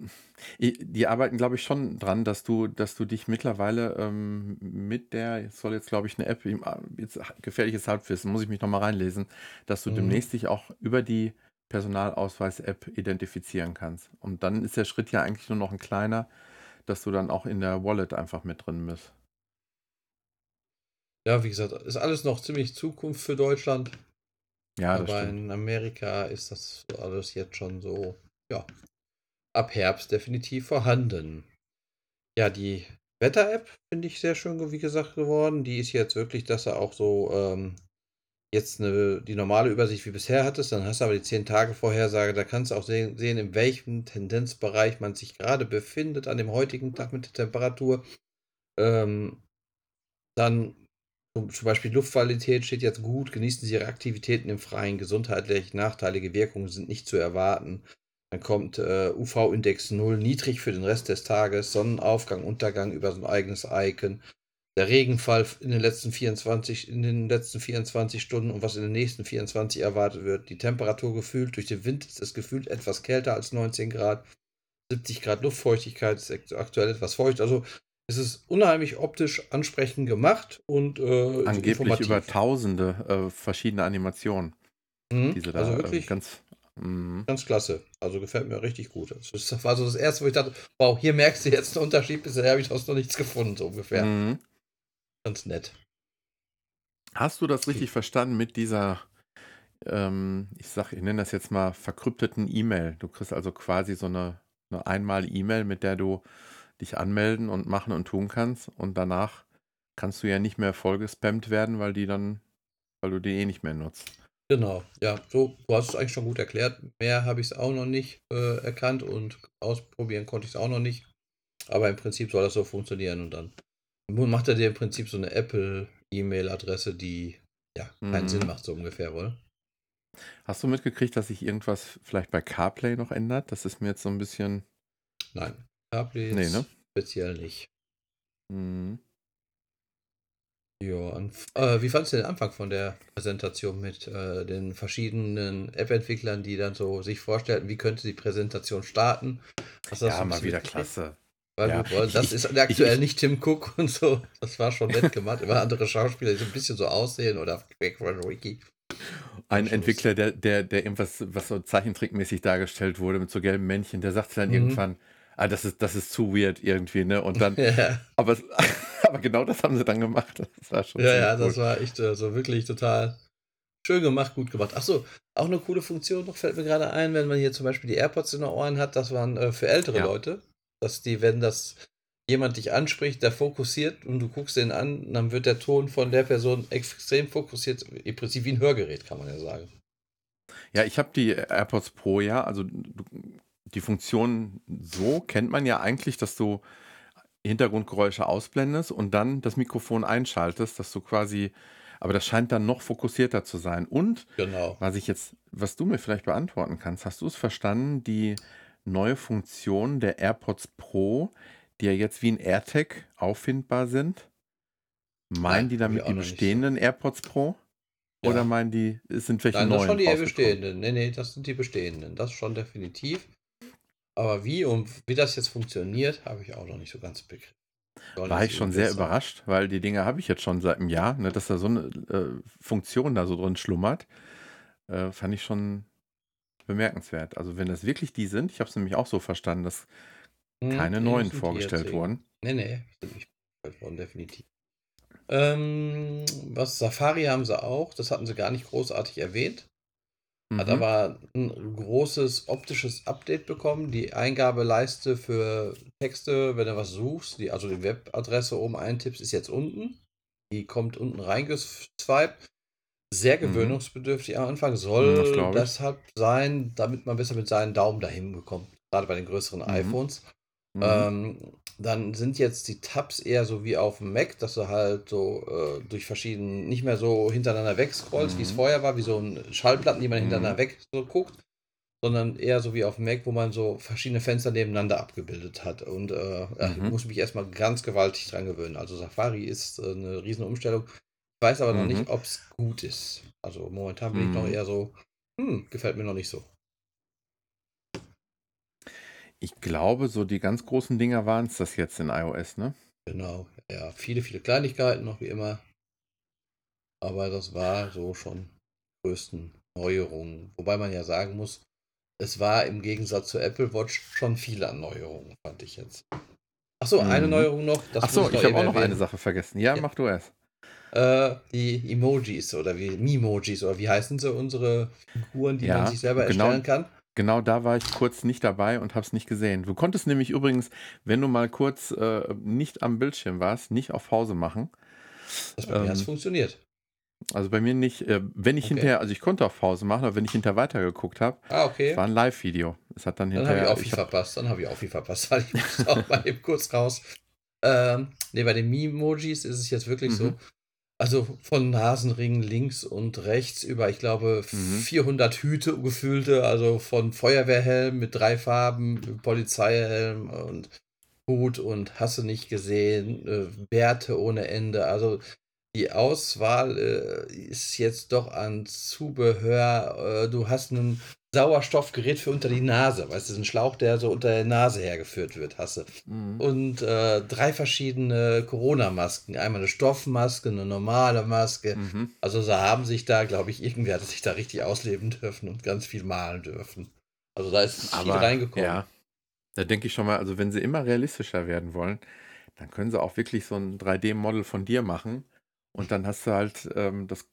die arbeiten, glaube ich, schon dran, dass du, dass du dich mittlerweile ähm, mit der, es soll jetzt, glaube ich, eine App, jetzt gefährliches Halbwissen, muss ich mich nochmal reinlesen, dass du mhm. demnächst dich auch über die Personalausweis-App identifizieren kannst. Und dann ist der Schritt ja eigentlich nur noch ein kleiner, dass du dann auch in der Wallet einfach mit drin bist. Ja, wie gesagt, ist alles noch ziemlich Zukunft für Deutschland. Ja, das Aber stimmt. in Amerika ist das alles jetzt schon so, ja, ab Herbst definitiv vorhanden. Ja, die Wetter-App finde ich sehr schön, wie gesagt, geworden. Die ist jetzt wirklich, dass er auch so ähm, jetzt eine, die normale Übersicht wie bisher hattest. Dann hast du aber die 10-Tage-Vorhersage. Da kannst du auch sehen, sehen, in welchem Tendenzbereich man sich gerade befindet an dem heutigen Tag mit der Temperatur. Ähm, dann zum Beispiel Luftqualität steht jetzt gut, genießen Sie Ihre Aktivitäten im Freien, gesundheitlich nachteilige Wirkungen sind nicht zu erwarten. Dann kommt äh, UV-Index 0, niedrig für den Rest des Tages, Sonnenaufgang, Untergang über so ein eigenes Icon. Der Regenfall in den letzten 24, in den letzten 24 Stunden und was in den nächsten 24 erwartet wird. Die Temperatur gefühlt durch den Wind ist es gefühlt etwas kälter als 19 Grad. 70 Grad Luftfeuchtigkeit ist aktuell etwas feucht. Also es ist unheimlich optisch ansprechend gemacht und äh, angeblich über tausende äh, verschiedene Animationen. Mhm, diese da, also wirklich äh, ganz, mh. ganz klasse. Also gefällt mir richtig gut. Das war so das erste, wo ich dachte, wow, hier merkst du jetzt einen Unterschied. Bisher habe ich aus noch nichts gefunden, so ungefähr. Mhm. Ganz nett. Hast du das richtig verstanden mit dieser, ähm, ich sag, ich nenne das jetzt mal verkrypteten E-Mail? Du kriegst also quasi so eine, eine einmal E-Mail, mit der du dich anmelden und machen und tun kannst. Und danach kannst du ja nicht mehr vollgespammt werden, weil die dann, weil du die eh nicht mehr nutzt. Genau, ja, so, du hast es eigentlich schon gut erklärt. Mehr habe ich es auch noch nicht äh, erkannt und ausprobieren konnte ich es auch noch nicht. Aber im Prinzip soll das so funktionieren und dann macht er dir im Prinzip so eine Apple-E-Mail-Adresse, die ja keinen mhm. Sinn macht, so ungefähr, wohl. Hast du mitgekriegt, dass sich irgendwas vielleicht bei CarPlay noch ändert? Das ist mir jetzt so ein bisschen. Nein, CarPlay nee, ne? speziell nicht. Mhm. Ja, und, äh, wie fandest du den Anfang von der Präsentation mit äh, den verschiedenen App-Entwicklern, die dann so sich vorstellten, wie könnte die Präsentation starten? Hast ja, mal wieder klasse. Weil ja. wir, das ist aktuell ich, nicht Tim Cook und so. Das war schon nett gemacht. Immer andere Schauspieler, die so ein bisschen so aussehen oder Background Wiki. Ein Entwickler, der, der, der irgendwas, was so zeichentrickmäßig dargestellt wurde mit so gelben Männchen, der sagte dann mhm. irgendwann, ah, das ist, das ist zu weird irgendwie, ne? Und dann, ja. aber, aber genau das haben sie dann gemacht. Das war schon Ja, ja, cool. das war echt äh, so wirklich total schön gemacht, gut gemacht. Achso, auch eine coole Funktion noch fällt mir gerade ein, wenn man hier zum Beispiel die AirPods in den Ohren hat, das waren äh, für ältere ja. Leute, dass die, wenn das jemand dich anspricht, der fokussiert und du guckst den an, dann wird der Ton von der Person extrem fokussiert, im Prinzip wie ein Hörgerät, kann man ja sagen. Ja, ich habe die AirPods Pro, ja, also du die Funktion so kennt man ja eigentlich, dass du Hintergrundgeräusche ausblendest und dann das Mikrofon einschaltest, dass du quasi, aber das scheint dann noch fokussierter zu sein. Und genau. was ich jetzt, was du mir vielleicht beantworten kannst, hast du es verstanden, die neue Funktionen der AirPods Pro, die ja jetzt wie ein AirTag auffindbar sind. Meinen die damit die bestehenden so. AirPods Pro? Ja. Oder meinen die, es sind welche Nein, neuen? Das schon die bestehenden. Nee, nee, das sind die bestehenden. Das schon definitiv. Aber wie und wie das jetzt funktioniert, habe ich auch noch nicht so ganz begriffen. War ich schon sehr überrascht, weil die Dinge habe ich jetzt schon seit einem Jahr, ne, dass da so eine äh, Funktion da so drin schlummert. Äh, fand ich schon bemerkenswert. Also wenn das wirklich die sind, ich habe es nämlich auch so verstanden, dass hm, keine nee, neuen vorgestellt wurden. Nee, nee, sind nicht vorgestellt worden, definitiv. Ähm, was Safari haben sie auch, das hatten sie gar nicht großartig erwähnt. Hat mhm. aber ein großes optisches Update bekommen. Die Eingabeleiste für Texte, wenn du was suchst, die, also die Webadresse oben eintippst, ist jetzt unten. Die kommt unten reingeswiped. Sehr mhm. gewöhnungsbedürftig am Anfang. Soll das deshalb sein, damit man besser mit seinen Daumen dahin bekommt. Gerade bei den größeren mhm. iPhones. Mhm. Ähm, dann sind jetzt die Tabs eher so wie auf dem Mac, dass du halt so äh, durch verschiedene, nicht mehr so hintereinander wegscrollst, mhm. wie es vorher war, wie so ein Schallplatten, die man hintereinander mhm. weg so guckt, sondern eher so wie auf dem Mac, wo man so verschiedene Fenster nebeneinander abgebildet hat. Und äh, mhm. ich muss mich erstmal ganz gewaltig dran gewöhnen. Also Safari ist äh, eine riesen Umstellung. Ich weiß aber noch nicht, mhm. ob es gut ist. Also momentan bin ich noch mhm. eher so, hm, gefällt mir noch nicht so. Ich glaube, so die ganz großen Dinger waren es das jetzt in iOS, ne? Genau, ja, viele, viele Kleinigkeiten noch wie immer. Aber das war so schon die größten Neuerungen. Wobei man ja sagen muss, es war im Gegensatz zur Apple Watch schon viele an Neuerungen, fand ich jetzt. Achso, mhm. eine Neuerung noch. Achso, ich, ich habe auch noch eine Sache vergessen. Ja, ja. mach du es. Äh, die Emojis oder wie Mimojis oder wie heißen sie, unsere Figuren, die ja, man sich selber genau, erstellen kann. Genau da war ich kurz nicht dabei und habe es nicht gesehen. Du konntest nämlich übrigens, wenn du mal kurz äh, nicht am Bildschirm warst, nicht auf Pause machen. Das bei ähm, mir hat funktioniert. Also bei mir nicht. Äh, wenn ich okay. hinterher, also ich konnte auf Pause machen, aber wenn ich hinterher weitergeguckt habe, ah, okay. war ein Live-Video. Es hat dann hinterher. Dann habe ich auch viel verpasst. Dann habe ich auch viel verpasst, weil ich musste auch mal eben kurz raus. Ähm, ne, bei den Mimojis ist es jetzt wirklich mhm. so, also von Nasenringen links und rechts über, ich glaube, mhm. 400 Hüte gefüllte, also von Feuerwehrhelm mit drei Farben, Polizeihelm und Hut und Hasse nicht gesehen, äh, Bärte ohne Ende. Also die Auswahl äh, ist jetzt doch an Zubehör. Äh, du hast einen Sauerstoffgerät für unter die Nase, weißt du, ein Schlauch, der so unter der Nase hergeführt wird, hasse. Mhm. Und äh, drei verschiedene Corona-Masken. Einmal eine Stoffmaske, eine normale Maske. Mhm. Also sie haben sich da, glaube ich, irgendwer hat sich da richtig ausleben dürfen und ganz viel malen dürfen. Also da ist viel Aber, reingekommen. Ja, da denke ich schon mal, also wenn sie immer realistischer werden wollen, dann können sie auch wirklich so ein 3D-Model von dir machen und dann hast du halt ähm, das.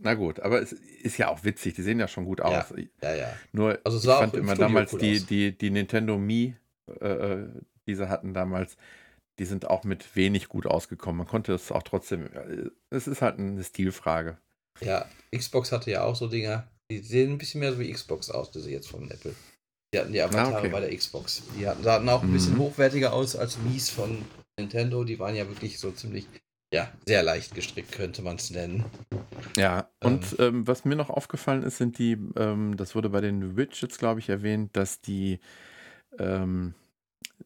Na gut, aber es ist ja auch witzig, die sehen ja schon gut aus. Ja, ja. ja. Nur also ich fand immer Studio damals cool die, die, die Nintendo Mi, äh, äh, die sie hatten damals, die sind auch mit wenig gut ausgekommen. Man konnte es auch trotzdem. Äh, es ist halt eine Stilfrage. Ja, Xbox hatte ja auch so Dinger, die sehen ein bisschen mehr so wie Xbox aus, diese jetzt von Apple. Die hatten die ah, Avatare ah, okay. bei der Xbox. Die hatten, sahen auch ein bisschen mhm. hochwertiger aus als Mies von Nintendo. Die waren ja wirklich so ziemlich ja, sehr leicht gestrickt, könnte man es nennen. Ja, und ähm, ähm, was mir noch aufgefallen ist, sind die, ähm, das wurde bei den Widgets, glaube ich, erwähnt, dass die, ähm,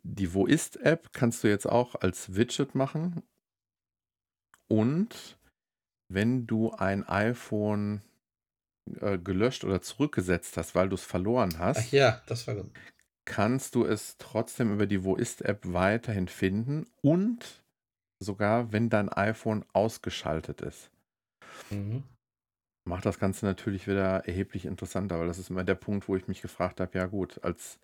die Wo ist-App kannst du jetzt auch als Widget machen. Und wenn du ein iPhone äh, gelöscht oder zurückgesetzt hast, weil du es verloren hast, Ach ja, das war gut. kannst du es trotzdem über die Wo ist-App weiterhin finden und sogar, wenn dein iPhone ausgeschaltet ist. Mhm. Macht das Ganze natürlich wieder erheblich interessanter, weil das ist immer der Punkt, wo ich mich gefragt habe, ja gut, als,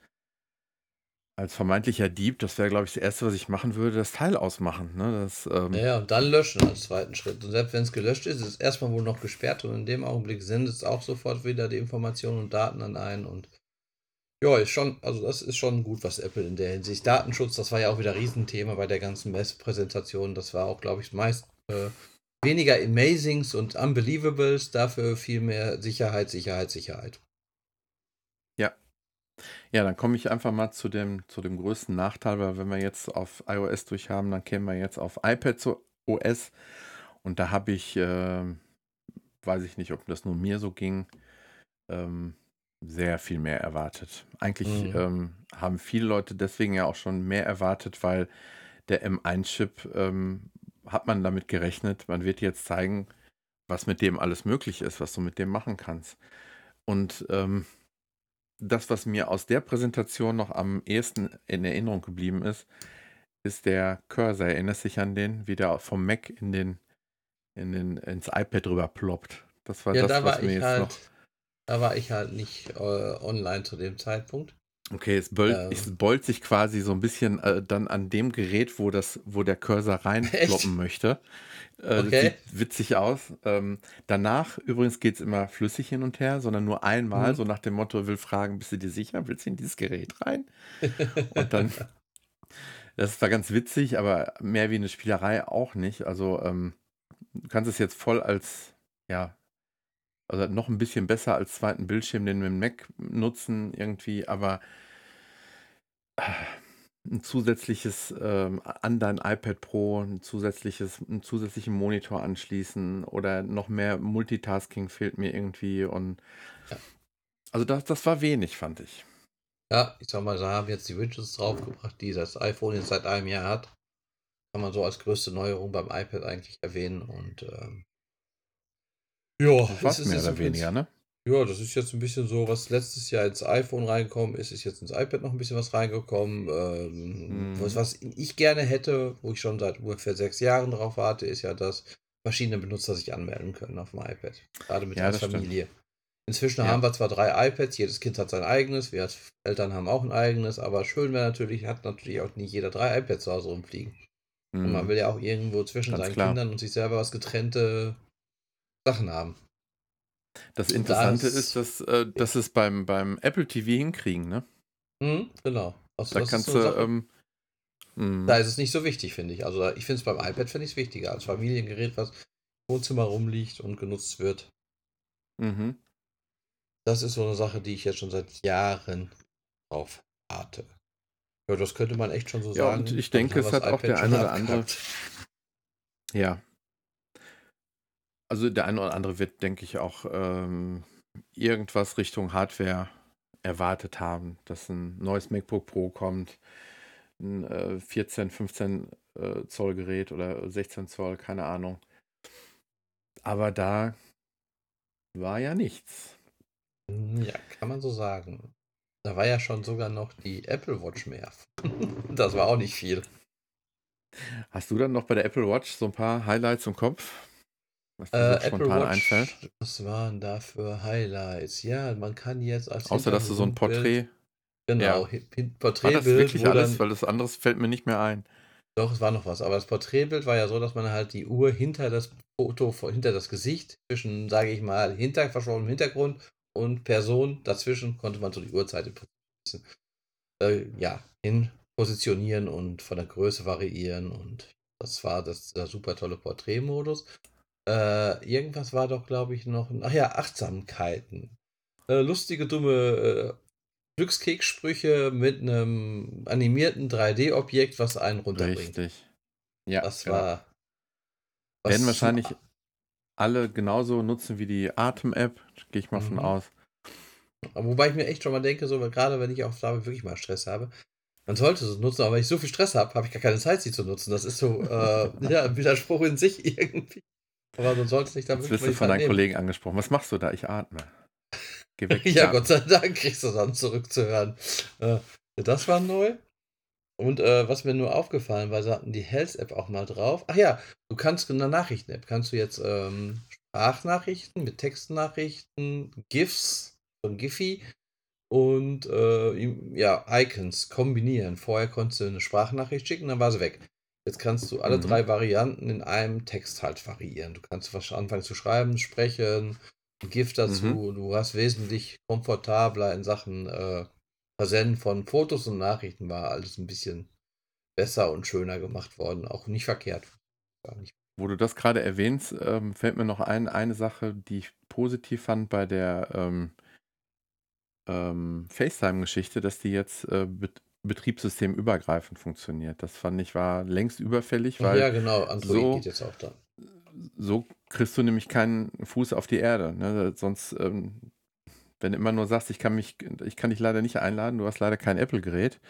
als vermeintlicher Dieb, das wäre, glaube ich, das Erste, was ich machen würde, das Teil ausmachen. Ne? Das, ähm ja, und dann löschen als zweiten Schritt. Und selbst wenn es gelöscht ist, ist es erstmal wohl noch gesperrt und in dem Augenblick sendet es auch sofort wieder die Informationen und Daten an einen und ja, ist schon, also das ist schon gut, was Apple in der Hinsicht. Datenschutz, das war ja auch wieder Riesenthema bei der ganzen Messpräsentation. Das war auch, glaube ich, meist äh, weniger Amazings und Unbelievables, dafür viel mehr Sicherheit, Sicherheit, Sicherheit. Ja. Ja, dann komme ich einfach mal zu dem, zu dem größten Nachteil, weil wenn wir jetzt auf iOS durch haben, dann kämen wir jetzt auf iPad zu OS. Und da habe ich, äh, weiß ich nicht, ob das nur mir so ging, ähm, sehr viel mehr erwartet. Eigentlich Mhm. ähm, haben viele Leute deswegen ja auch schon mehr erwartet, weil der M1-Chip ähm, hat man damit gerechnet. Man wird jetzt zeigen, was mit dem alles möglich ist, was du mit dem machen kannst. Und ähm, das, was mir aus der Präsentation noch am ehesten in Erinnerung geblieben ist, ist der Cursor. Erinnerst dich an den, wie der vom Mac in den, in den, ins iPad rüber ploppt? Das war Ja, das, da was war mir ich jetzt halt, noch. Da war ich halt nicht äh, online zu dem Zeitpunkt. Okay, es, beult, Ähm. es beult sich quasi so ein bisschen äh, dann an dem Gerät, wo das, wo der Cursor reinploppen möchte. Äh, das Okay. Sieht witzig aus. Ähm, danach übrigens geht es immer flüssig hin und her, sondern nur einmal, Mhm. so nach dem Motto, will fragen, bist du dir sicher, willst du in dieses Gerät rein? Und dann, das war ganz witzig, aber mehr wie eine Spielerei auch nicht. Also ähm, du kannst es jetzt voll als, ja, also noch ein bisschen besser als zweiten Bildschirm, den wir im Mac nutzen irgendwie, aber äh, ein zusätzliches ähm, an dein iPad Pro, ein zusätzliches, einen zusätzlichen Monitor anschließen oder noch mehr Multitasking fehlt mir irgendwie und Ja. also das, das war wenig, fand ich. Ja, ich sag mal, da haben jetzt die Widgets draufgebracht, die das iPhone jetzt seit einem Jahr hat. Kann man so als größte Neuerung beim iPad eigentlich erwähnen. Und ähm, ja, ist mehr jetzt oder weniger, ne? Ja, das ist jetzt ein bisschen so, was letztes Jahr ins iPhone reingekommen ist, ist jetzt ins iPad noch ein bisschen was reingekommen. Ähm, Mhm. was, was ich gerne hätte, wo ich schon seit ungefähr sechs Jahren drauf warte, ist ja, dass verschiedene Benutzer sich anmelden können auf dem iPad. Gerade mit Ja, als das stimmt. Familie. Inzwischen Ja. haben wir zwar drei iPads, jedes Kind hat sein eigenes, wir als Eltern haben auch ein eigenes, aber schön wäre natürlich, hat natürlich auch nicht jeder drei iPads zu Hause rumfliegen. Und man Mhm. will ja auch irgendwo zwischen Ganz seinen klar. Kindern und sich selber was getrennte Sachen haben. Das Interessante das- ist, dass, äh, dass es beim, beim Apple TV hinkriegen, ne? Mhm, genau. Also Da kannst so du, ähm, mh, Da ist es nicht so wichtig, finde ich. Also ich finde es beim iPad finde ich es wichtiger als Familiengerät, was im Wohnzimmer rumliegt und genutzt wird. mhm. Das ist so eine Sache, die ich jetzt schon seit Jahren drauf warte. Ja, das könnte man echt schon so Ja, sagen. und ich denke, es hat auch der eine oder andere-. Ja. Also der eine oder andere wird, denke ich, auch ähm, irgendwas Richtung Hardware erwartet haben, dass ein neues MacBook Pro kommt, ein äh, 14, 15 äh, Zoll Gerät oder 16 Zoll, keine Ahnung. Aber da war ja nichts. Ja, kann man so sagen. Da war ja schon sogar noch die Apple Watch mehr. das war auch nicht viel. Hast du dann noch bei der Apple Watch so ein paar Highlights im Kopf? Was dir Äh, so spontan einfällt? was waren da für Highlights? Ja, man kann jetzt als Außer dass du so ein Porträt. Genau, Ja. Hin- War das Porträtbild, wirklich alles? dann, Weil das anderes fällt mir nicht mehr ein. Doch, es war noch was. Aber das Porträtbild war ja so, dass man halt die Uhr hinter das Foto, hinter das Gesicht, zwischen, sage ich mal, hinter verschwommenem Hintergrund und Person dazwischen, konnte man so die Uhrzeit äh, ja, hin positionieren und von der Größe variieren. Und das war das der super tolle Porträtmodus. Äh, irgendwas war doch, glaube ich, noch. Ach ja, Achtsamkeiten. Äh, lustige, dumme äh, Glückskekssprüche mit einem animierten 3D-Objekt, was einen runterbringt. Richtig. Ja, Das genau. war. Werden was- wahrscheinlich alle genauso nutzen wie die Atem-App, gehe ich mal von Mhm. aus. Wobei ich mir echt schon mal denke, so gerade wenn ich auf Arbeit wirklich mal Stress habe, man sollte es nutzen, aber wenn ich so viel Stress habe, habe ich gar keine Zeit, sie zu nutzen. Das ist so äh, ja, ein Widerspruch in sich irgendwie. Aber man sollte sich da Jetzt wirst du von deinen nehmen. Kollegen angesprochen. Was machst du da? Ich atme. Geh weg. Ja. Gott sei Dank kriegst du dann zurückzuhören. Äh, das war neu. Und äh, was mir nur aufgefallen war, sie hatten die Health-App auch mal drauf. Ach ja, du kannst in der Nachrichten-App, kannst du jetzt ähm, Sprachnachrichten mit Textnachrichten, GIFs von Giphy und äh, ja, Icons kombinieren. Vorher konntest du eine Sprachnachricht schicken, dann war sie weg. Jetzt kannst du alle Mhm. drei Varianten in einem Text halt variieren. Du kannst anfangen zu schreiben, sprechen, ein GIF dazu. Mhm. Du hast wesentlich komfortabler in Sachen äh, Versenden von Fotos und Nachrichten war alles ein bisschen besser und schöner gemacht worden. Auch nicht verkehrt. Nicht. Wo du das gerade erwähnst, ähm, fällt mir noch ein, eine Sache, die ich positiv fand bei der ähm, ähm, FaceTime-Geschichte, dass die jetzt äh, betriebssystemübergreifend funktioniert. Das fand ich war längst überfällig, weil ja, genau. Android so- geht jetzt auch da. so kriegst du nämlich keinen Fuß auf die Erde. Ne? Sonst, ähm, Wenn du immer nur sagst, ich kann mich, ich kann dich leider nicht einladen, du hast leider kein Apple-Gerät.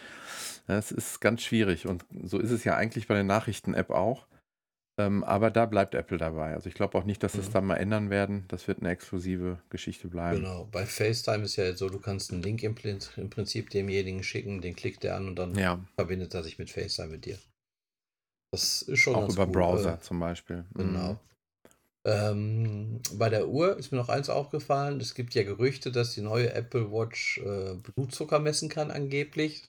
Das ist ganz schwierig. Und so ist es ja eigentlich bei der Nachrichten-App auch. Ähm, aber da bleibt Apple dabei. Also ich glaube auch nicht, dass sie es Mhm. dann mal ändern werden. Das wird eine exklusive Geschichte bleiben. Genau. Bei FaceTime ist ja jetzt so, du kannst einen Link im, im Prinzip demjenigen schicken, den klickt er an und dann Ja, verbindet er sich mit FaceTime mit dir. Das ist schon auch über cool. Browser Äh, zum Beispiel. Genau. Mhm. Ähm, bei der Uhr ist mir noch eins aufgefallen. Es gibt ja Gerüchte, dass die neue Apple Watch äh, Blutzucker messen kann, angeblich.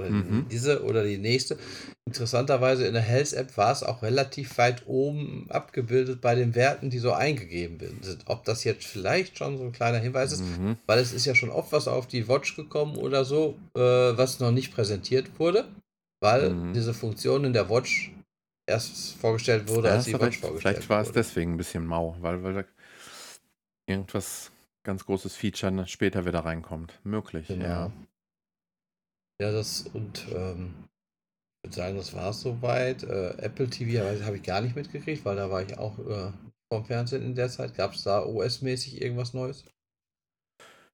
Oder Mhm. diese oder die nächste. Interessanterweise in der Health App war es auch relativ weit oben abgebildet bei den Werten, die so eingegeben sind. Ob das jetzt vielleicht schon so ein kleiner Hinweis ist, Mhm. weil es ist ja schon oft was auf die Watch gekommen oder so, äh, was noch nicht präsentiert wurde, weil Mhm. diese Funktion in der Watch erst vorgestellt wurde, Ja, als die Watch vorgestellt Vielleicht war es wurde. deswegen ein bisschen mau, weil, weil da irgendwas ganz großes Feature später wieder reinkommt. Möglich, Genau. ja. Ja, das und ähm, ich würde sagen, das war es soweit. Äh, Apple TV habe hab ich gar nicht mitgekriegt, weil da war ich auch äh, vom Fernsehen in der Zeit. Gab es da OS-mäßig irgendwas Neues?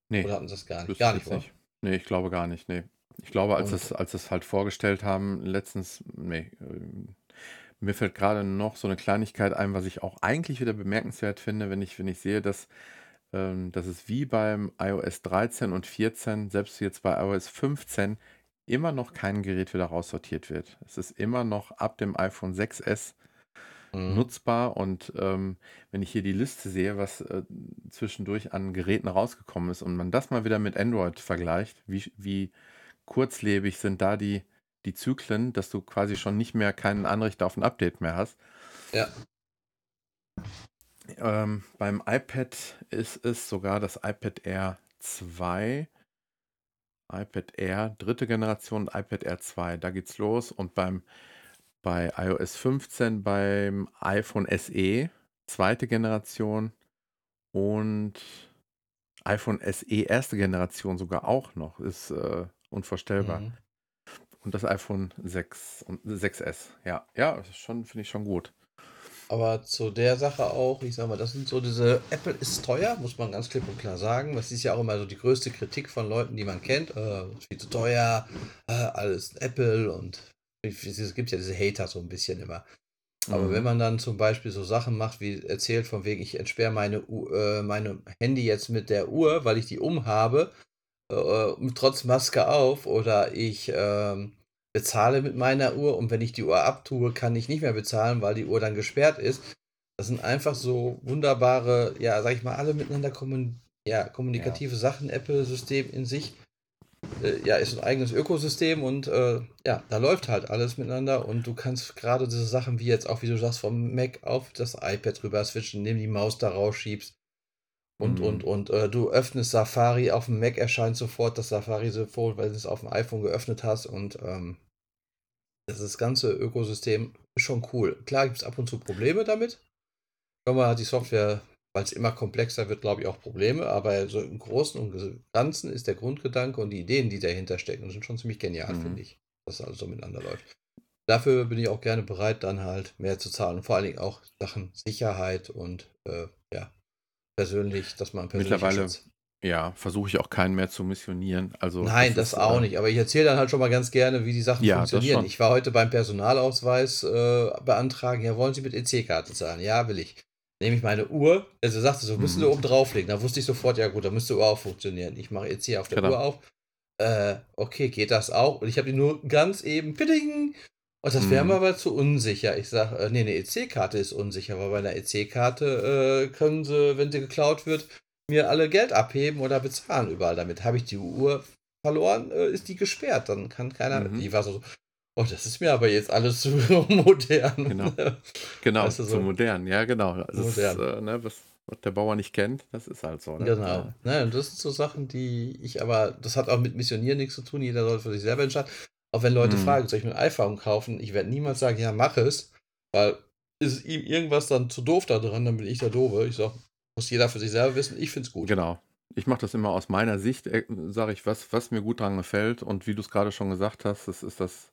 Nee, Oder hatten sie das gar nicht? Gar ich nicht, nicht. Nee, ich glaube gar nicht, nee. Ich glaube, als es, als es halt vorgestellt haben, letztens, nee, ähm, mir fällt gerade noch so eine Kleinigkeit ein, was ich auch eigentlich wieder bemerkenswert finde, wenn ich, wenn ich sehe, dass, ähm, dass es wie beim iOS 13 und 14, selbst jetzt bei iOS 15, immer noch kein Gerät wieder raussortiert wird. Es ist immer noch ab dem iPhone 6S Mhm. nutzbar und ähm, wenn ich hier die Liste sehe, was äh, zwischendurch an Geräten rausgekommen ist und man das mal wieder mit Android vergleicht, wie, wie kurzlebig sind da die, die Zyklen, dass du quasi schon nicht mehr keinen Anrichter auf ein Update mehr hast. Ja. Ähm, beim iPad ist es sogar das iPad Air 2, iPad Air dritte Generation iPad Air 2. Da geht's los und beim bei iOS 15 beim iPhone SE zweite Generation und iPhone SE erste Generation sogar auch noch ist äh, unvorstellbar Mhm. und das iPhone 6 und 6S. Ja, ja, schon finde ich schon gut. Aber zu der Sache auch, ich sag mal, das sind so diese, Apple ist teuer, muss man ganz klipp und klar sagen. Das ist ja auch immer so die größte Kritik von Leuten, die man kennt. Äh, viel zu teuer, äh, alles Apple und es gibt ja diese Hater so ein bisschen immer. Aber Mhm. wenn man dann zum Beispiel so Sachen macht, wie erzählt von wegen, ich entsperre meine, äh, meine Handy jetzt mit der Uhr, weil ich die umhabe, äh, trotz Maske auf, oder ich ähm, bezahle mit meiner Uhr und wenn ich die Uhr abtue, kann ich nicht mehr bezahlen, weil die Uhr dann gesperrt ist. Das sind einfach so wunderbare, ja, sag ich mal, alle miteinander kommun ja, kommunikative Sachen, Apple-System in sich. Äh, ja, ist ein eigenes Ökosystem und äh, ja, da läuft halt alles miteinander und du kannst gerade diese Sachen wie jetzt auch, wie du sagst, vom Mac auf das iPad rüber switchen, indem die Maus da rausschiebst. Und, Mhm. und, und äh, du öffnest Safari, auf dem Mac erscheint sofort das Safari-Symbol, weil du es auf dem iPhone geöffnet hast und ähm, das, das ganze Ökosystem ist schon cool. Klar gibt es ab und zu Probleme damit. Irgendwann hat die Software, weil es immer komplexer wird, glaube ich, auch Probleme, aber so im Großen und Ganzen ist der Grundgedanke und die Ideen, die dahinter stecken, sind schon ziemlich genial, Mhm. finde ich, dass alles so miteinander läuft. Dafür bin ich auch gerne bereit, dann halt mehr zu zahlen. Vor allen Dingen auch Sachen Sicherheit und äh, ja, persönlich, dass man persönlich Mittlerweile Ja, versuche ich auch keinen mehr zu missionieren. Also Nein, das, ist, auch äh, nicht. Aber ich erzähle dann halt schon mal ganz gerne, wie die Sachen Ja, das funktionieren. Ich war heute beim Personalausweis äh, beantragen. Ja, wollen Sie mit EC-Karte zahlen? Ja, will ich. Nehme ich meine Uhr. Also sagte so, müssen Mhm. Sie oben drauflegen. Da wusste ich sofort, ja gut, da müsste Uhr auch funktionieren. Ich mache EC auf der Genau. Uhr auf. Äh, okay, geht das auch? Und ich habe die nur ganz eben, pidding. Und das wäre Mhm. mir aber zu unsicher. Ich sage, äh, nee, eine EC-Karte ist unsicher, weil bei einer EC-Karte äh, können sie, wenn sie geklaut wird, mir alle Geld abheben oder bezahlen überall damit. Habe ich die Uhr verloren, äh, ist die gesperrt. Dann kann keiner. Mhm. Die war so, oh, das ist mir aber jetzt alles zu modern. Genau. Genau, Weißt du, zu so- modern, ja, genau. Das ist, Modern. äh, ne, was, was der Bauer nicht kennt, das ist halt so. Ne? Genau. Ja. Ne, und das sind so Sachen, die ich aber, das hat auch mit Missionieren nichts zu tun, jeder soll für sich selber entscheiden. Auch wenn Leute Mhm. fragen, soll ich mir ein iPhone kaufen? Ich werde niemals sagen, ja, mach es, weil ist ihm irgendwas dann zu doof da dran, dann bin ich der Doofe. Ich sag, muss jeder für sich selber wissen, ich find's gut. Genau. Ich mache das immer aus meiner Sicht, sage ich, was, was mir gut dran gefällt. Und wie du es gerade schon gesagt hast, das ist das,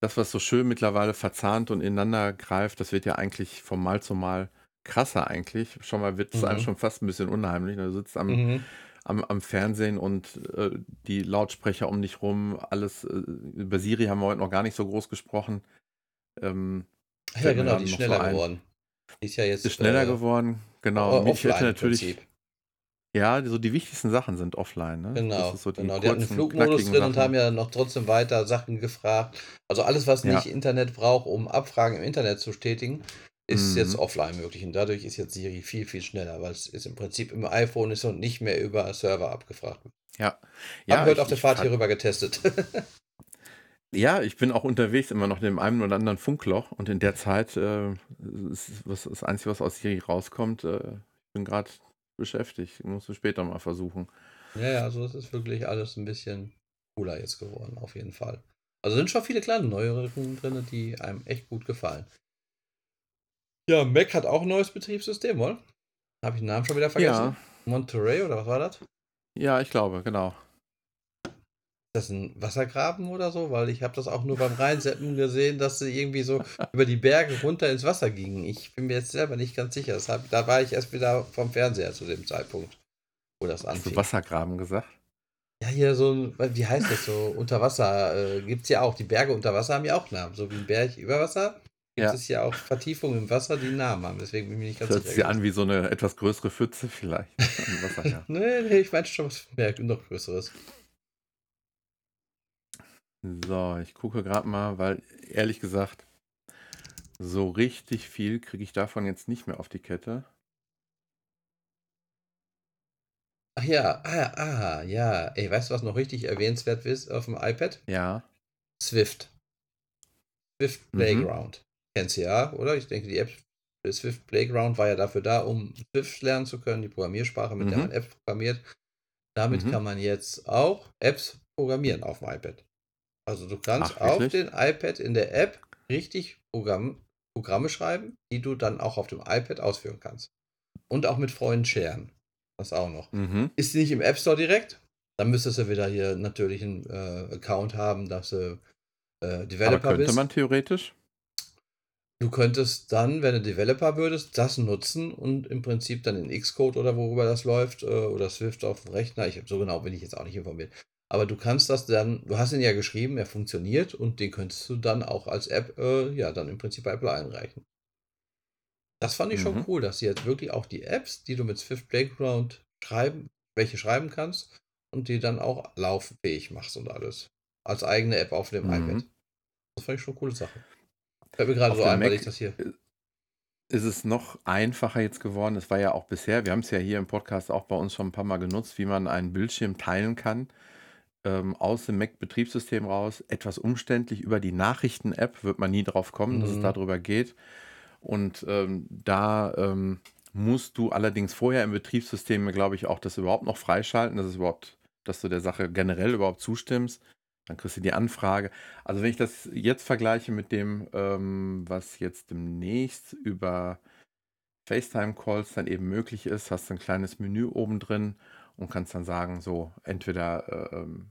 das, was so schön mittlerweile verzahnt und ineinander greift, das wird ja eigentlich vom Mal zu Mal krasser eigentlich. Schon mal wird es Mhm. einem schon fast ein bisschen unheimlich. Du sitzt am, Mhm. am, am Fernsehen und äh, die Lautsprecher um dich rum, alles. Äh, über Siri haben wir heute noch gar nicht so groß gesprochen. Ähm, ja, genau, die ist schneller so geworden. Ist ja jetzt. Ist schneller äh, geworden, genau. Ich hätte natürlich. Ja, so die wichtigsten Sachen sind offline. Ne? Genau, so die, genau. die hatten einen Flugmodus drin Sachen. und haben ja noch trotzdem weiter Sachen gefragt. Also alles, was nicht ja. Internet braucht, um Abfragen im Internet zu tätigen, ist mhm. jetzt offline möglich. Und dadurch ist jetzt Siri viel, viel schneller, weil es ist im Prinzip im iPhone ist und nicht mehr über Server abgefragt wird. Ja. ja Haben heute auf der Fahrt hier rüber getestet. ja, ich bin auch unterwegs immer noch in dem einen oder anderen Funkloch und in der Zeit äh, ist was, das Einzige, was aus Siri rauskommt, äh, ich bin gerade beschäftigt. Musst du später mal versuchen. Ja, ja, also es ist wirklich alles ein bisschen cooler jetzt geworden, auf jeden Fall. Also sind schon viele kleine Neuerungen drin, die einem echt gut gefallen. Ja, Mac hat auch ein neues Betriebssystem, oder? Habe ich den Namen schon wieder vergessen? Ja. Monterey oder was war das? Ja, ich glaube, genau. Das ein Wassergraben oder so? Weil ich habe das auch nur beim Reinseppen gesehen, dass sie irgendwie so über die Berge runter ins Wasser gingen. Ich bin mir jetzt selber nicht ganz sicher. Das hab, da war ich erst wieder vom Fernseher zu dem Zeitpunkt, wo das anfing. Hast du Wassergraben gesagt? Ja, hier so ein, wie heißt das so, unter Wasser äh, gibt es ja auch. Die Berge unter Wasser haben ja auch Namen. So wie ein Berg über Wasser gibt ja. es ja auch Vertiefungen im Wasser, die Namen haben. Deswegen bin ich nicht ganz Hört sicher. Hört sich an wie so eine etwas größere Pfütze vielleicht. Wasser, ja. nee, nee, ich meine schon was mehr, noch größeres. So, ich gucke gerade mal, weil ehrlich gesagt, so richtig viel kriege ich davon jetzt nicht mehr auf die Kette. Ach ja, ah, ah, ja. Ey, weißt du, was noch richtig erwähnenswert ist auf dem iPad? Ja. Swift. Swift mhm. Playground. Mhm. Kennst du ja, oder? Ich denke, die App Swift Playground war ja dafür da, um Swift lernen zu können, die Programmiersprache, mit mhm. der man Apps programmiert. Damit mhm. kann man jetzt auch Apps programmieren auf dem iPad. Also du kannst Ach, auf den iPad in der App richtig Programm, Programme schreiben, die du dann auch auf dem iPad ausführen kannst. Und auch mit Freunden sharen. Das auch noch. Mhm. Ist nicht im App Store direkt? Dann müsstest du wieder hier natürlich einen äh, Account haben, dass du äh, Developer Aber könnte bist. man theoretisch? Du könntest dann, wenn du Developer würdest, das nutzen und im Prinzip dann in Xcode oder worüber das läuft äh, oder Swift auf dem Rechner. Ich so genau bin ich jetzt auch nicht informiert. Aber du kannst das dann, du hast ihn ja geschrieben, er funktioniert und den könntest du dann auch als App, äh, ja, dann im Prinzip bei Apple einreichen. Das fand ich mhm. schon cool, dass sie jetzt wirklich auch die Apps, die du mit Swift Playground schreiben, welche schreiben kannst und die dann auch lauffähig machst und alles. Als eigene App auf dem mhm. iPad. Das fand ich schon eine coole Sache. Fällt mir gerade so ein, weil ich das hier. Ist es noch einfacher jetzt geworden? Es war ja auch bisher, wir haben es ja hier im Podcast auch bei uns schon ein paar Mal genutzt, wie man einen Bildschirm teilen kann ähm, aus dem Mac-Betriebssystem raus. Etwas umständlich über die Nachrichten-App wird man nie drauf kommen, dass es mhm. darüber geht. Und ähm, da ähm, musst du allerdings vorher im Betriebssystem, glaube ich, auch das überhaupt noch freischalten, dass es überhaupt, dass du der Sache generell überhaupt zustimmst. Dann kriegst du die Anfrage. Also wenn ich das jetzt vergleiche mit dem, ähm, was jetzt demnächst über FaceTime-Calls dann eben möglich ist, hast du ein kleines Menü oben drin und kannst dann sagen, so entweder äh, ähm,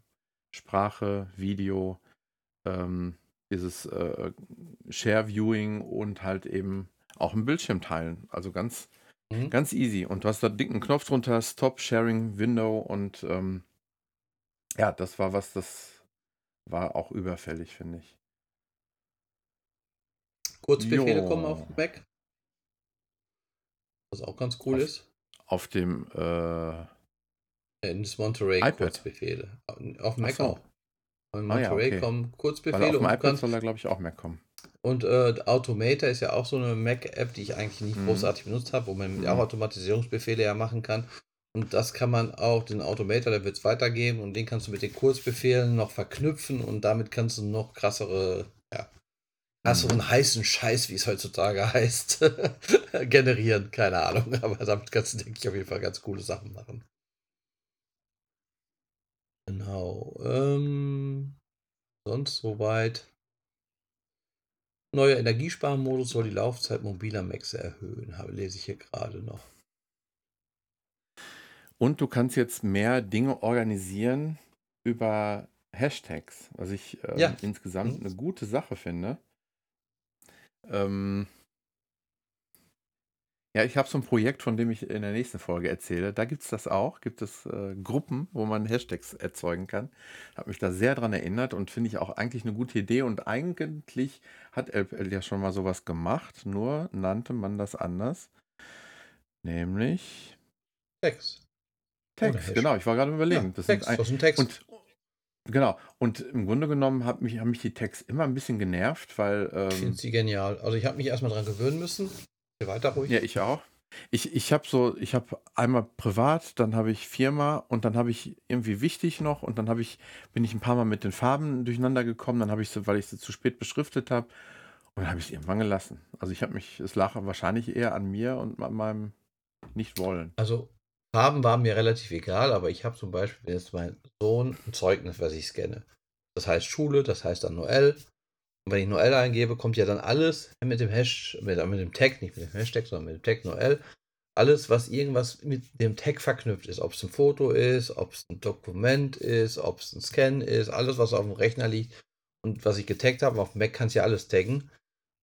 Sprache, Video, ähm, dieses äh, Share-Viewing und halt eben auch einen Bildschirm teilen. Also ganz, mhm. ganz easy. Und du hast da dicken Knopf drunter, Stop Sharing Window und ähm, ja, das war was, das war auch überfällig, finde ich. Kurzbefehle jo. kommen auf Mac. Was auch ganz cool auf, ist. Auf dem äh, in das Monterey iPad. Kurzbefehle. Auf Mac so. auch. Auf Monterey ah, ja, okay. kommen Kurzbefehle. Weil auf dem iPad kannst, soll da, glaube ich, auch Mac kommen. Und äh, Automator ist ja auch so eine Mac-App, die ich eigentlich nicht mhm. großartig benutzt habe, wo man mhm. auch Automatisierungsbefehle ja machen kann. Und das kann man auch, den Automator, der wird es weitergeben und den kannst du mit den Kurzbefehlen noch verknüpfen und damit kannst du noch krassere, ja, krasseren mhm. heißen Scheiß, wie es heutzutage heißt, generieren. Keine Ahnung, aber damit kannst du, denke ich, auf jeden Fall ganz coole Sachen machen. Genau. Ähm, sonst soweit. Neuer Energiesparmodus soll die Laufzeit mobiler Macs erhöhen, habe, lese ich hier gerade noch. Und du kannst jetzt mehr Dinge organisieren über Hashtags, was ich ähm, ja. insgesamt mhm. eine gute Sache finde. Ähm, Ja, ich habe so ein Projekt, von dem ich in der nächsten Folge erzähle. Da gibt es das auch. Gibt es äh, Gruppen, wo man Hashtags erzeugen kann. Habe mich da sehr dran erinnert und finde ich auch eigentlich eine gute Idee. Und eigentlich hat LPL ja schon mal sowas gemacht, nur nannte man das anders. Nämlich Text. Text, genau. Ich war gerade überlegen. Ja, das Text, sind ein, ein Text. und genau. Und im Grunde genommen hat mich, haben mich die Texte immer ein bisschen genervt, weil ich finde ähm, sie genial. Also ich habe mich erstmal dran gewöhnen müssen. Hier weiter ruhig. ja, ich auch. Ich, ich habe so, ich habe einmal privat, dann habe ich Firma und dann habe ich irgendwie wichtig noch und dann habe ich, bin ich ein paar Mal mit den Farben durcheinander gekommen, dann habe ich sie, weil ich sie zu spät beschriftet habe und dann habe ich sie irgendwann gelassen. Also ich habe mich, es lag wahrscheinlich eher an mir und an meinem Nicht-Wollen. Also Farben waren mir relativ egal, aber ich habe zum Beispiel jetzt mein Sohn ein Zeugnis, was ich scanne. Das heißt Schule, das heißt dann Noel. Und wenn ich Noel eingebe, kommt ja dann alles mit dem Hash, mit, mit dem Tag, nicht mit dem Hashtag, sondern mit dem Tag Noel. Alles, was irgendwas mit dem Tag verknüpft ist. Ob es ein Foto ist, ob es ein Dokument ist, ob es ein Scan ist, alles, was auf dem Rechner liegt und was ich getaggt habe. Auf Mac kann es ja alles taggen.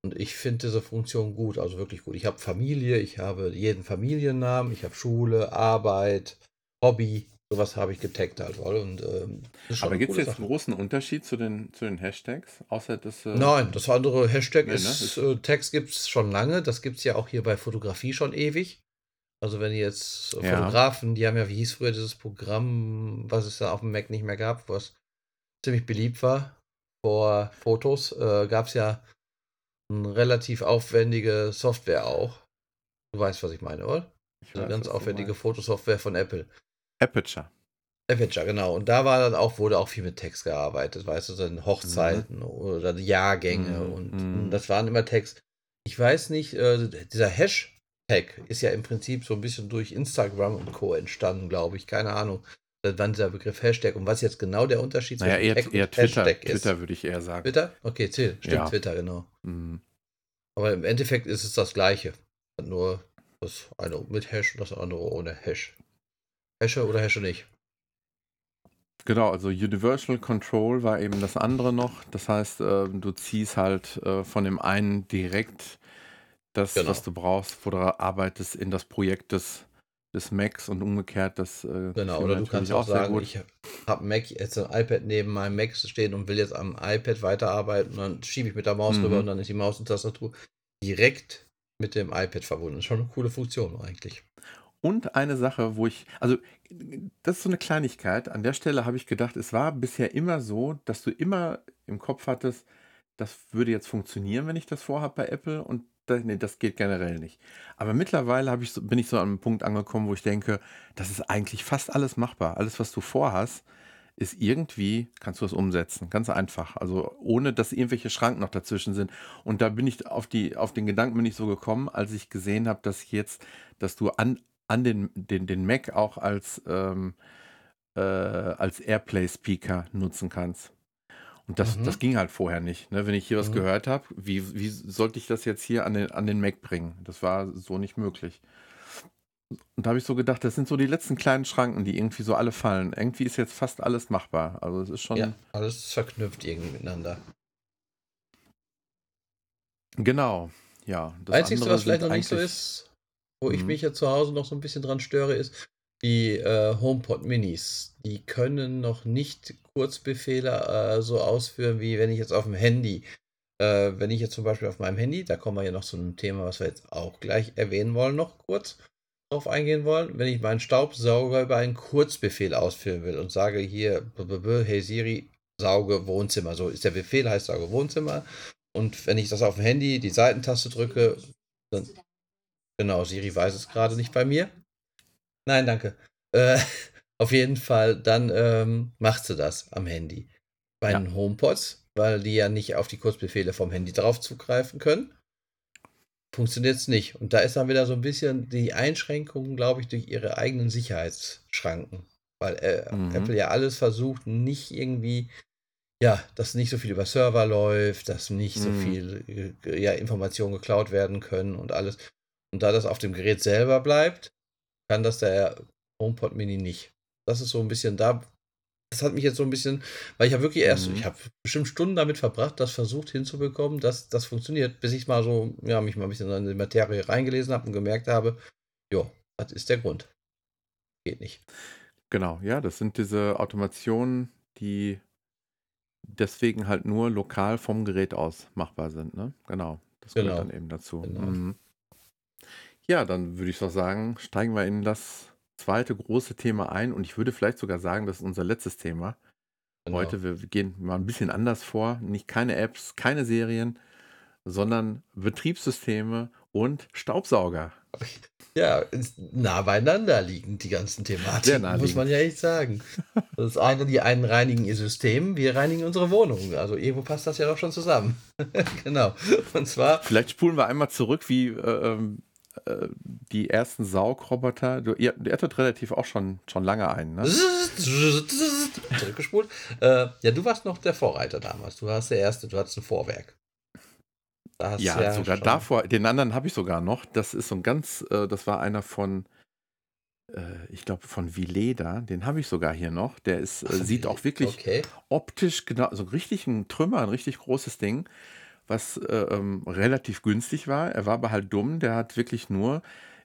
Und ich finde diese Funktion gut, also wirklich gut. Ich habe Familie, ich habe jeden Familiennamen, ich habe Schule, Arbeit, Hobby, sowas habe ich getaggt halt. voll. Und, ähm, Aber gibt es jetzt Sache. einen großen Unterschied zu den, zu den Hashtags? Außer dass. Äh, Nein, das andere Hashtag Nee, ne? ist, Ist- äh, Text gibt es schon lange. Das gibt es ja auch hier bei Fotografie schon ewig. Also wenn jetzt äh, Ja. Fotografen, die haben ja, wie hieß früher dieses Programm, was es da auf dem Mac nicht mehr gab, was ziemlich beliebt war vor Fotos, äh, gab es ja eine relativ aufwendige Software auch. Du weißt, was ich meine, oder? ich Eine weiß, ganz aufwendige. Fotosoftware von Apple. Aperture. Avenger, genau. Und da war dann auch, wurde auch viel mit Text gearbeitet, weißt du, dann Hochzeiten oder die Jahrgänge Mhm, und mhm. das waren immer Text. Ich weiß nicht, äh, dieser Hashtag ist ja im Prinzip so ein bisschen durch Instagram und Co. entstanden, glaube ich. Keine Ahnung, wann dieser Begriff Hashtag und was jetzt genau der Unterschied Naja, eher, Tag und eher Twitter. Hashtag ist. Twitter würde ich eher sagen. Twitter? Okay, zähl. Stimmt, Ja. Twitter, genau. Mhm. Aber im Endeffekt ist es das Gleiche. Nur das eine mit Hash und das andere ohne Hash. Hashe oder Hashe nicht. Genau, also Universal Control war eben das andere noch. Das heißt, äh, du ziehst halt äh, von dem einen direkt das, Genau. was du brauchst, wo du arbeitest, in das Projekt des, des Macs und umgekehrt. Das, äh, Genau, oder du kannst auch sagen, ich habe Mac, jetzt ein iPad neben meinem Mac stehen und will jetzt am iPad weiterarbeiten und dann schiebe ich mit der Maus Mhm. rüber und dann ist die Maus und Tastatur direkt mit dem iPad verbunden. Schon eine coole Funktion eigentlich. Und eine Sache, wo ich, also das ist so eine Kleinigkeit. An der Stelle habe ich gedacht, es war bisher immer so, dass du immer im Kopf hattest, das würde jetzt funktionieren, wenn ich das vorhabe bei Apple und da, nee, das geht generell nicht. Aber mittlerweile ich so, bin ich so an einem Punkt angekommen, wo ich denke, das ist eigentlich fast alles machbar. Alles, was du vorhast, ist irgendwie, kannst du es umsetzen. Ganz einfach. Also ohne, dass irgendwelche Schranken noch dazwischen sind. Und da bin ich auf, die, auf den Gedanken bin ich so gekommen, als ich gesehen habe, dass jetzt, dass du an, an den, den, den Mac auch als, ähm, äh, als Airplay-Speaker nutzen kannst. Und das, Mhm. das ging halt vorher nicht. Ne? Wenn ich hier was Mhm. gehört habe, wie, wie sollte ich das jetzt hier an den, an den Mac bringen? Das war so nicht möglich. Und da habe ich so gedacht, das sind so die letzten kleinen Schranken, die irgendwie so alle fallen. Irgendwie ist jetzt fast alles machbar. Also es ist schon, Ja, alles verknüpft irgendwie miteinander. genau, ja. Das Einzige, andere was vielleicht noch nicht so ist, wo ich Mhm. mich jetzt zu Hause noch so ein bisschen dran störe, ist die äh, HomePod Minis. Die können noch nicht Kurzbefehle äh, so ausführen, wie wenn ich jetzt auf dem Handy, äh, wenn ich jetzt zum Beispiel auf meinem Handy, da kommen wir ja noch zu einem Thema, was wir jetzt auch gleich erwähnen wollen, noch kurz drauf eingehen wollen, wenn ich meinen Staubsauger über einen Kurzbefehl ausführen will und sage hier, hey Siri, sauge Wohnzimmer. So ist der Befehl, heißt sauge Wohnzimmer. Und wenn ich das auf dem Handy, die Seitentaste drücke, dann. Genau, Siri weiß es gerade nicht bei mir. Nein, danke. Äh, auf jeden Fall, dann ähm, macht sie das am Handy. Bei Ja. den HomePods, weil die ja nicht auf die Kurzbefehle vom Handy drauf zugreifen können, funktioniert es nicht. Und da ist dann wieder so ein bisschen die Einschränkung, glaube ich, durch ihre eigenen Sicherheitsschranken. Weil äh, Mhm. Apple ja alles versucht, nicht irgendwie, ja, dass nicht so viel über Server läuft, dass nicht so Mhm. viel äh, ja, Informationen geklaut werden können und alles. Und da das auf dem Gerät selber bleibt, kann das der HomePod Mini nicht. Das ist so ein bisschen da, das hat mich jetzt so ein bisschen, weil ich habe wirklich erst, Mhm. ich habe bestimmt Stunden damit verbracht, das versucht hinzubekommen, dass das funktioniert, bis ich mal so, ja, mich mal ein bisschen in die Materie reingelesen habe und gemerkt habe, jo, das ist der Grund. Geht nicht. Genau, ja, das sind diese Automationen, die deswegen halt nur lokal vom Gerät aus machbar sind, ne? Genau, das gehört Genau. dann eben dazu. Genau. Mhm. Ja, dann würde ich doch sagen, steigen wir in das zweite große Thema ein und ich würde vielleicht sogar sagen, das ist unser letztes Thema Genau. heute. Wir gehen mal ein bisschen anders vor. Nicht keine Apps, keine Serien, sondern Betriebssysteme und Staubsauger. Ja, ist nah beieinander liegen die ganzen Sehr Thematiken, muss naheliegend. man ja echt sagen. Das eine, die einen reinigen ihr System, wir reinigen unsere Wohnung. Also irgendwo passt das ja doch schon zusammen. genau. Und zwar, Vielleicht spulen wir einmal zurück, wie äh, ähm, äh, die ersten Saugroboter. Du, ihr, ihr hattet relativ auch schon, schon lange einen, ne? zurückgespult. Äh, ja, du warst noch der Vorreiter damals. Du warst der Erste, du hattest ein Vorwerk. Da hast Ja, du sogar schon- davor, den anderen habe ich sogar noch. Das ist so ein ganz, äh, das war einer von, äh, ich glaube, von Vileda. Den habe ich sogar hier noch. Der ist, äh, sieht auch wirklich Okay. optisch genau, so richtig ein Trümmer, ein richtig großes Ding, was äh, ähm, relativ günstig war. Er war aber halt dumm. Der hat wirklich nur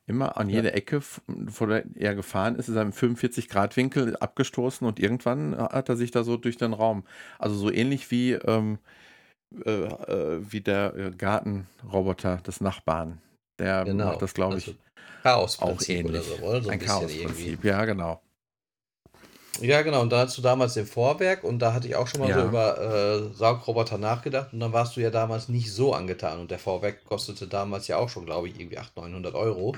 immer an Ja. jede Ecke, vor der er gefahren ist, ist er im 45-Grad-Winkel abgestoßen und irgendwann hat er sich da so durch den Raum, also so ähnlich wie, ähm, äh, äh, wie der äh, Gartenroboter des Nachbarn. Der Genau. macht das, glaube ich, Also Chaos auch ähnlich. Oder so, oder? so ein, ein. Chaosprinzip. Ja, genau. Ja, genau. Und da hast du damals den Vorwerk und da hatte ich auch schon mal so Ja. über äh, Saugroboter nachgedacht und dann warst du ja damals nicht so angetan und der Vorwerk kostete damals ja auch schon, glaube ich, irgendwie 800, 900 Euro.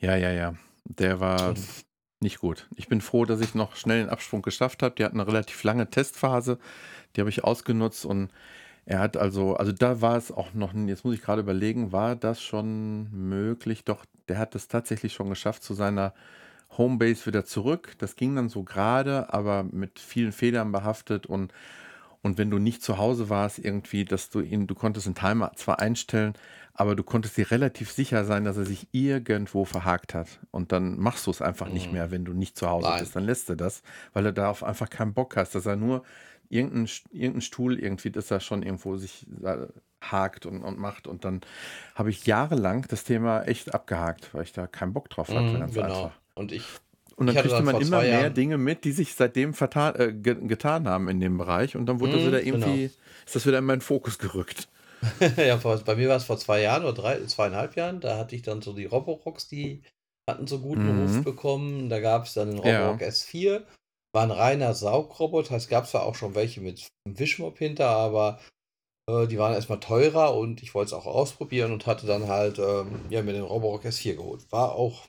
Ja, ja, ja. Der war Und nicht gut. Ich bin froh, dass ich noch schnell den Absprung geschafft habe. Die hatten eine relativ lange Testphase. Die habe ich ausgenutzt und er hat also, also da war es auch noch, jetzt muss ich gerade überlegen, war das schon möglich? Doch, der hat es tatsächlich schon geschafft zu seiner Homebase wieder zurück. Das ging dann so gerade, aber mit vielen Fehlern behaftet und und wenn du nicht zu Hause warst, irgendwie, dass du ihn, du konntest den Timer zwar einstellen, aber du konntest dir relativ sicher sein, dass er sich irgendwo verhakt hat. Und dann machst du es einfach nicht Mhm. mehr, wenn du nicht zu Hause Nein. bist. Dann lässt du das, weil du darauf einfach keinen Bock hast, dass er nur irgendeinen irgendein Stuhl irgendwie, dass er schon irgendwo sich äh, hakt und, und macht. Und dann habe ich jahrelang das Thema echt abgehakt, weil ich da keinen Bock drauf hatte. Mhm, ganz genau. einfach. Und ich, Und dann kriegte man immer mehr Jahren- Dinge mit, die sich seitdem vertan, äh, ge getan haben in dem Bereich. Und dann wurde das Mhm, wieder irgendwie, genau. ist das wieder in meinen Fokus gerückt. ja, bei mir war es vor zwei Jahren oder drei, zweieinhalb Jahren, da hatte ich dann so die Roborox, die hatten so guten Mhm. Ruf bekommen. Da gab es dann den Ja. Roborock S4, war ein reiner Saugroboter. Es gab zwar auch schon welche mit einem Wischmopp hinter, aber äh, die waren erstmal teurer und ich wollte es auch ausprobieren und hatte dann halt ähm, ja, mir den Roborock S4 geholt. War auch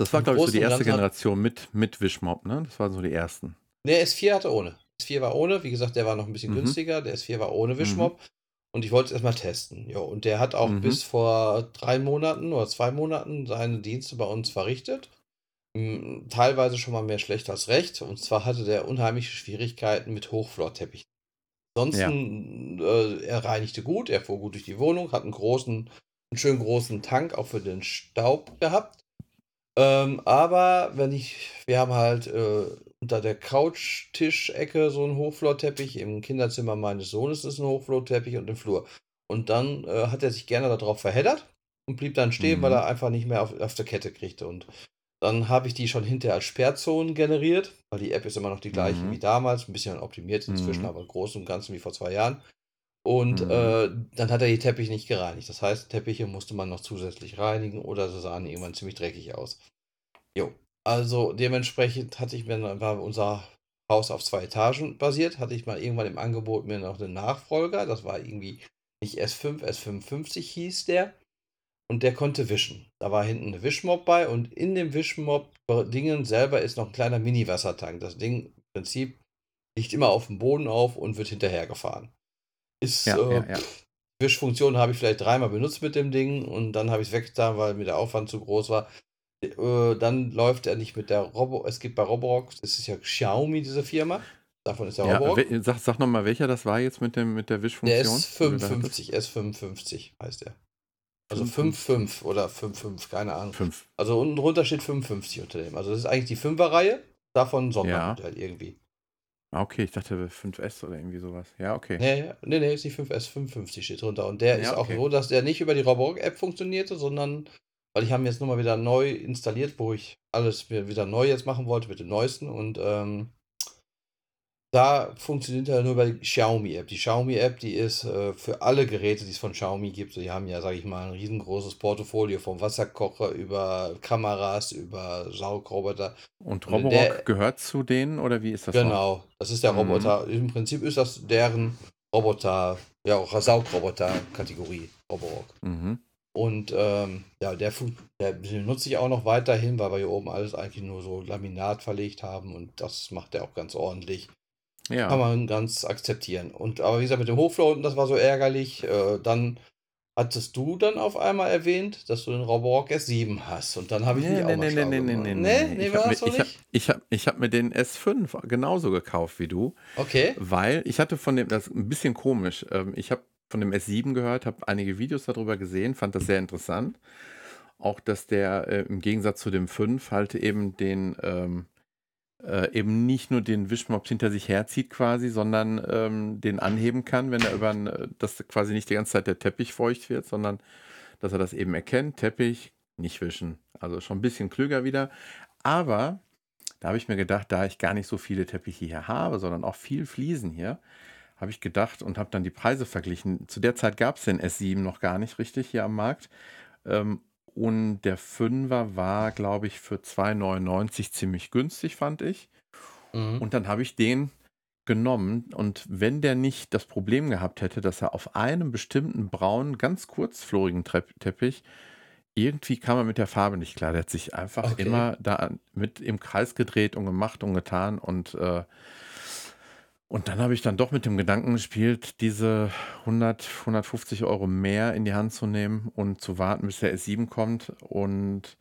Das war, glaube ich, so die erste Generation mit, mit Wischmob, ne? Das waren so die ersten. Der S4 hatte ohne. S4 war ohne, wie gesagt, der war noch ein bisschen Mhm. günstiger. Der S4 war ohne Wischmob. Und ich wollte es erstmal testen. Ja, und der hat auch Mhm. bis vor drei Monaten oder zwei Monaten seine Dienste bei uns verrichtet. Mm, Teilweise schon mal mehr schlecht als recht. Und zwar hatte der unheimliche Schwierigkeiten mit Hochflorteppich. Ansonsten, äh, er reinigte gut, er fuhr gut durch die Wohnung, hat einen großen, einen schönen großen Tank auch für den Staub gehabt. Ähm, aber wenn ich, wir haben halt äh, unter der Couchtischecke so einen Hochflorteppich, im Kinderzimmer meines Sohnes ist ein Hochflorteppich und im Flur. Und dann äh, hat er sich gerne darauf verheddert und blieb dann stehen, Mhm. weil er einfach nicht mehr auf, auf der Kette kriegte. Und dann habe ich die schon hinterher als Sperrzonen generiert, weil die App ist immer noch die gleiche Mhm. wie damals, ein bisschen optimiert inzwischen, Mhm. aber im Großen und Ganzen wie vor zwei Jahren. Und Mhm. äh, dann hat er die Teppiche nicht gereinigt. Das heißt, Teppiche musste man noch zusätzlich reinigen oder sie sahen irgendwann ziemlich dreckig aus. Jo. Also dementsprechend hatte ich mir, war unser Haus auf zwei Etagen basiert, hatte ich mal irgendwann im Angebot mir noch einen Nachfolger. Das war irgendwie nicht S5, S55 hieß der. Und der konnte wischen. Da war hinten eine Wischmob bei und in dem Wischmob-Dingen selber ist noch ein kleiner Mini-Wassertank. Das Ding im Prinzip liegt immer auf dem Boden auf und wird hinterhergefahren. Ist, Ja, äh, ja, ja. Wischfunktion habe ich vielleicht dreimal benutzt mit dem Ding und dann habe ich es weggetan, weil mir der Aufwand zu groß war. Äh, dann läuft er nicht mit der Robo. Es gibt bei Roborock, es ist ja Xiaomi, diese Firma. Davon ist der ja Roborock. sag, sag nochmal, welcher das war jetzt mit, dem, mit der Der Wischfunktion? ist die du da hattest? 55, S55 heißt der. Also 55. 5,5 oder 5,5, keine Ahnung. Fünf. Also unten drunter steht 55 unter dem. Also das ist eigentlich die 5er-Reihe, davon Sondermodell irgendwie. Ah, okay, ich dachte 5S oder irgendwie sowas. Ja, okay. Nee, nee, nee, ist die 5S, 55 steht drunter. Und der ist Ja, auch okay. so, dass der nicht über die Roborock-App funktionierte, sondern weil ich habe ihn jetzt nochmal wieder neu installiert, wo ich alles wieder neu jetzt machen wollte mit dem neuesten. Und ähm, da funktioniert er nur über die Xiaomi-App. Die Xiaomi-App, die ist äh, für alle Geräte, die es von Xiaomi gibt. Die haben ja, sage ich mal, ein riesengroßes Portfolio vom Wasserkocher über Kameras, über Saugroboter. Und Und Roborock der- gehört zu denen oder wie ist das noch? Genau, das ist der Mhm. Roboter. Im Prinzip ist das deren Roboter, ja auch Saugroboter-Kategorie, Roborock. Mhm. Und ähm, ja, der, der benutze ich auch noch weiterhin, weil wir hier oben alles eigentlich nur so Laminat verlegt haben und das macht er auch ganz ordentlich. Kann Ja. man ganz akzeptieren. Und aber wie gesagt, mit dem Hochflow unten, das war so ärgerlich. Äh, dann hattest du dann auf einmal erwähnt, dass du den Roborock S7 hast. Und dann habe ich mich Nee, auch nee, mal nee, nee, nee, nee, nee, nee. nee, Ich war habe das mir, ich hab, nicht? ich hab, ich hab mir den S5 genauso gekauft wie du, Okay. weil ich hatte von dem, das ist ein bisschen komisch, ähm, ich habe von dem S7 gehört, habe einige Videos darüber gesehen, fand das sehr interessant. Auch, dass der äh, im Gegensatz zu dem 5 halt eben den, ähm, äh, eben nicht nur den Wischmopp hinter sich herzieht quasi, sondern ähm, den anheben kann, wenn er über ein, äh, dass quasi nicht die ganze Zeit der Teppich feucht wird, sondern dass er das eben erkennt, Teppich, nicht wischen. Also schon ein bisschen klüger wieder. Aber da habe ich mir gedacht, da ich gar nicht so viele Teppiche hier habe, sondern auch viel Fliesen hier, habe ich gedacht und habe dann die Preise verglichen. Zu der Zeit gab es den S7 noch gar nicht richtig hier am Markt. Ähm, und der 5er war, glaube ich, für 2,99 ziemlich günstig, fand ich. Mhm. Und dann habe ich den genommen. Und wenn der nicht das Problem gehabt hätte, dass er auf einem bestimmten braunen, ganz kurzflorigen Teppich, irgendwie kam er mit der Farbe nicht klar. Der hat sich einfach Okay. immer da mit im Kreis gedreht und gemacht und getan. Und, äh, und dann habe ich dann doch mit dem Gedanken gespielt, diese 100, 150 Euro mehr in die Hand zu nehmen und zu warten, bis der S7 kommt. Und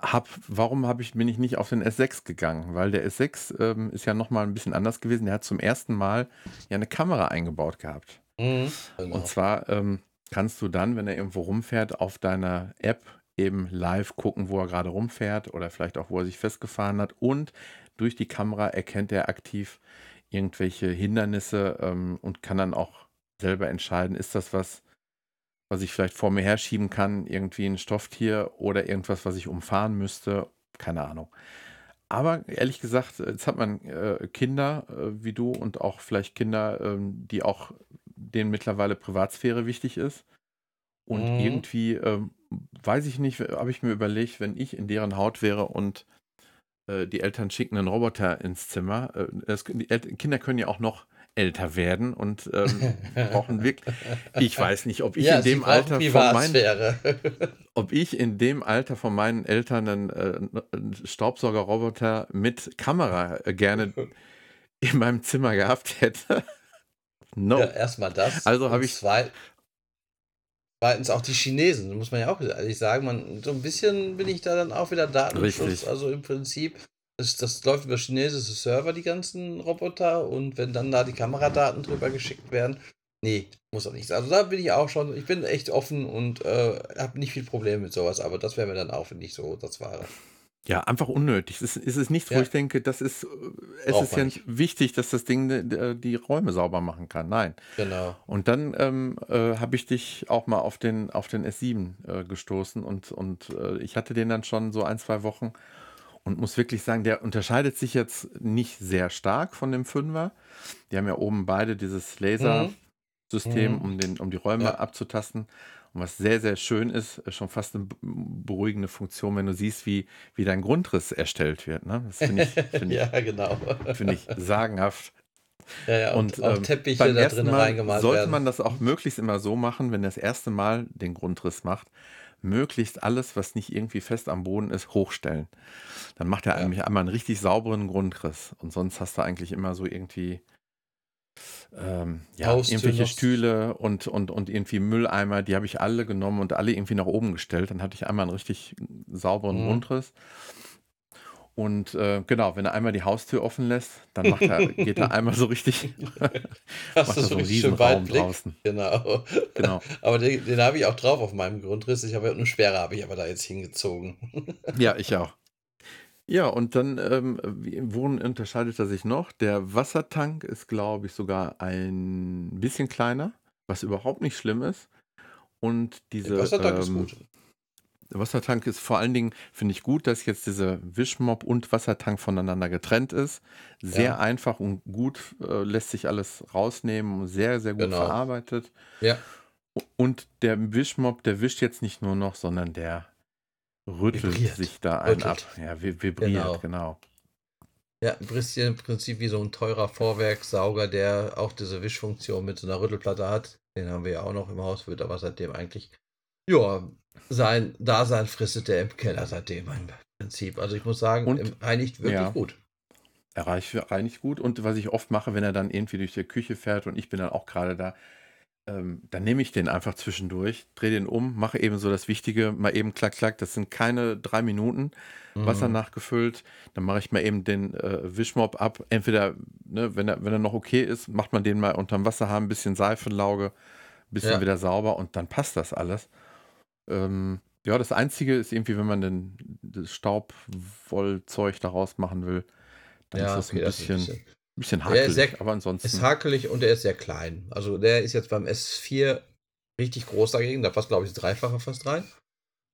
hab, warum hab ich, bin ich nicht auf den S6 gegangen? Weil der S6 ähm, ist ja nochmal ein bisschen anders gewesen. Der hat zum ersten Mal ja eine Kamera eingebaut gehabt. Mhm. Genau. Und zwar ähm, kannst du dann, wenn er irgendwo rumfährt, auf deiner App eben live gucken, wo er gerade rumfährt oder vielleicht auch, wo er sich festgefahren hat. Und durch die Kamera erkennt er aktiv irgendwelche Hindernisse ähm, und kann dann auch selber entscheiden, ist das was, was ich vielleicht vor mir herschieben kann, irgendwie ein Stofftier oder irgendwas, was ich umfahren müsste. Keine Ahnung. Aber ehrlich gesagt, jetzt hat man äh, Kinder äh, wie du und auch vielleicht Kinder, ähm, die auch denen mittlerweile Privatsphäre wichtig ist. Und Mhm. irgendwie, ähm, weiß ich nicht, habe ich mir überlegt, wenn ich in deren Haut wäre und äh, die Eltern schicken einen Roboter ins Zimmer. Äh, das, die El Kinder können ja auch noch älter werden und ähm, brauchen wirklich. Ich weiß nicht, ob ich ja, in dem Alter von meinen, ob ich in dem Alter von meinen Eltern einen, äh, einen Staubsaugerroboter mit Kamera äh, gerne in meinem Zimmer gehabt hätte. no. Ja, erstmal das. Also habe ich- Zwei, zweitens auch die Chinesen, muss man ja auch ehrlich sagen. Man, so ein bisschen bin ich da dann auch wieder Datenschutz. Richtig. Also im Prinzip, das, das läuft über chinesische Server, die ganzen Roboter. Und wenn dann da die Kameradaten drüber geschickt werden, nee, muss auch nicht sein. Also da bin ich auch schon, ich bin echt offen und äh, habe nicht viel Probleme mit sowas. Aber das wäre mir dann auch nicht so das Wahre. Ja, einfach unnötig. Es ist, es ist nichts, wo Ja. ich denke, das ist, äh, es Braucht ist ja nicht. wichtig, dass das Ding äh, die Räume sauber machen kann. Nein. Genau. Und dann ähm, äh, habe ich dich auch mal auf den, auf den S7 äh, gestoßen und, und äh, ich hatte den dann schon so ein, zwei Wochen und muss wirklich sagen, der unterscheidet sich jetzt nicht sehr stark von dem 5er. Die haben ja oben beide dieses Laser-System, Mhm. um, den, um die Räume Ja. abzutasten. Und was sehr, sehr schön ist, ist schon fast eine beruhigende Funktion, wenn du siehst, wie, wie dein Grundriss erstellt wird. Ne? Das finde ich, find ja, genau. find ich sagenhaft. Ja, ja, und, Und auch ähm, Teppiche beim da ersten drin Mal reingemalt sollte werden. man das auch möglichst immer so machen, wenn er das erste Mal den Grundriss macht, möglichst alles, was nicht irgendwie fest am Boden ist, hochstellen. Dann macht er Ja. nämlich einmal einen richtig sauberen Grundriss. Und sonst hast du eigentlich immer so irgendwie ähm, ja, Haustür irgendwelche noch- Stühle und, und, und irgendwie Mülleimer, die habe ich alle genommen und alle irgendwie nach oben gestellt. Dann hatte ich einmal einen richtig sauberen Mhm. Grundriss. Und äh, genau, wenn er einmal die Haustür offen lässt, dann macht er, geht er einmal so richtig, Hast macht du so einen Riesenraum Weitblick? draußen. Genau. Genau. Aber den, den habe ich auch drauf auf meinem Grundriss. Ich habe eine Sperre habe ich aber da jetzt hingezogen. Ja, ich auch. Ja, und dann, ähm, wie worin unterscheidet er sich noch? Der Wassertank ist, glaube ich, sogar ein bisschen kleiner, was überhaupt nicht schlimm ist. Und Der diese, Wassertank ist ähm, gut. der Wassertank ist vor allen Dingen, finde ich gut, dass jetzt dieser Wischmopp und Wassertank voneinander getrennt ist. Sehr Ja, einfach und gut äh, lässt sich alles rausnehmen, sehr, sehr gut genau. verarbeitet. Ja, Und der Wischmopp, der wischt jetzt nicht nur noch, sondern der rüttelt vibriert. sich da einen ab. Ja, vi- vibriert, Genau. genau. Ja, ein bisschen im Prinzip wie so ein teurer Vorwerkssauger, der auch diese Wischfunktion mit so einer Rüttelplatte hat. Den haben wir ja auch noch im Haus, wird aber seitdem eigentlich, ja, sein Dasein fristet der im Keller seitdem im Prinzip. Also ich muss sagen, Und, reinigt wirklich ja, gut. er reicht, reinigt gut. Und was ich oft mache, wenn er dann irgendwie durch die Küche fährt und ich bin dann auch gerade da, ähm, dann nehme ich den einfach zwischendurch, drehe den um, mache eben so das Wichtige, mal eben klack, klack. Das sind keine drei Minuten. Wasser Mhm. nachgefüllt, dann mache ich mal eben den äh, Wischmopp ab. Entweder, ne, wenn er, wenn er noch okay ist, macht man den mal unterm Wasserhahn, ein bisschen Seifenlauge, ein bisschen Ja, wieder sauber und dann passt das alles. Ähm, ja, das Einzige ist irgendwie, wenn man den, das Staubwollzeug daraus machen will, dann ist ja, das okay, ein das ist ein bisschen, bisschen. Bisschen Der ist sehr, hakelig. Aber ist ansonsten, hakelig und der ist sehr klein. Also der ist jetzt beim S4 richtig groß dagegen. Da passt, glaube ich, das Dreifache fast rein.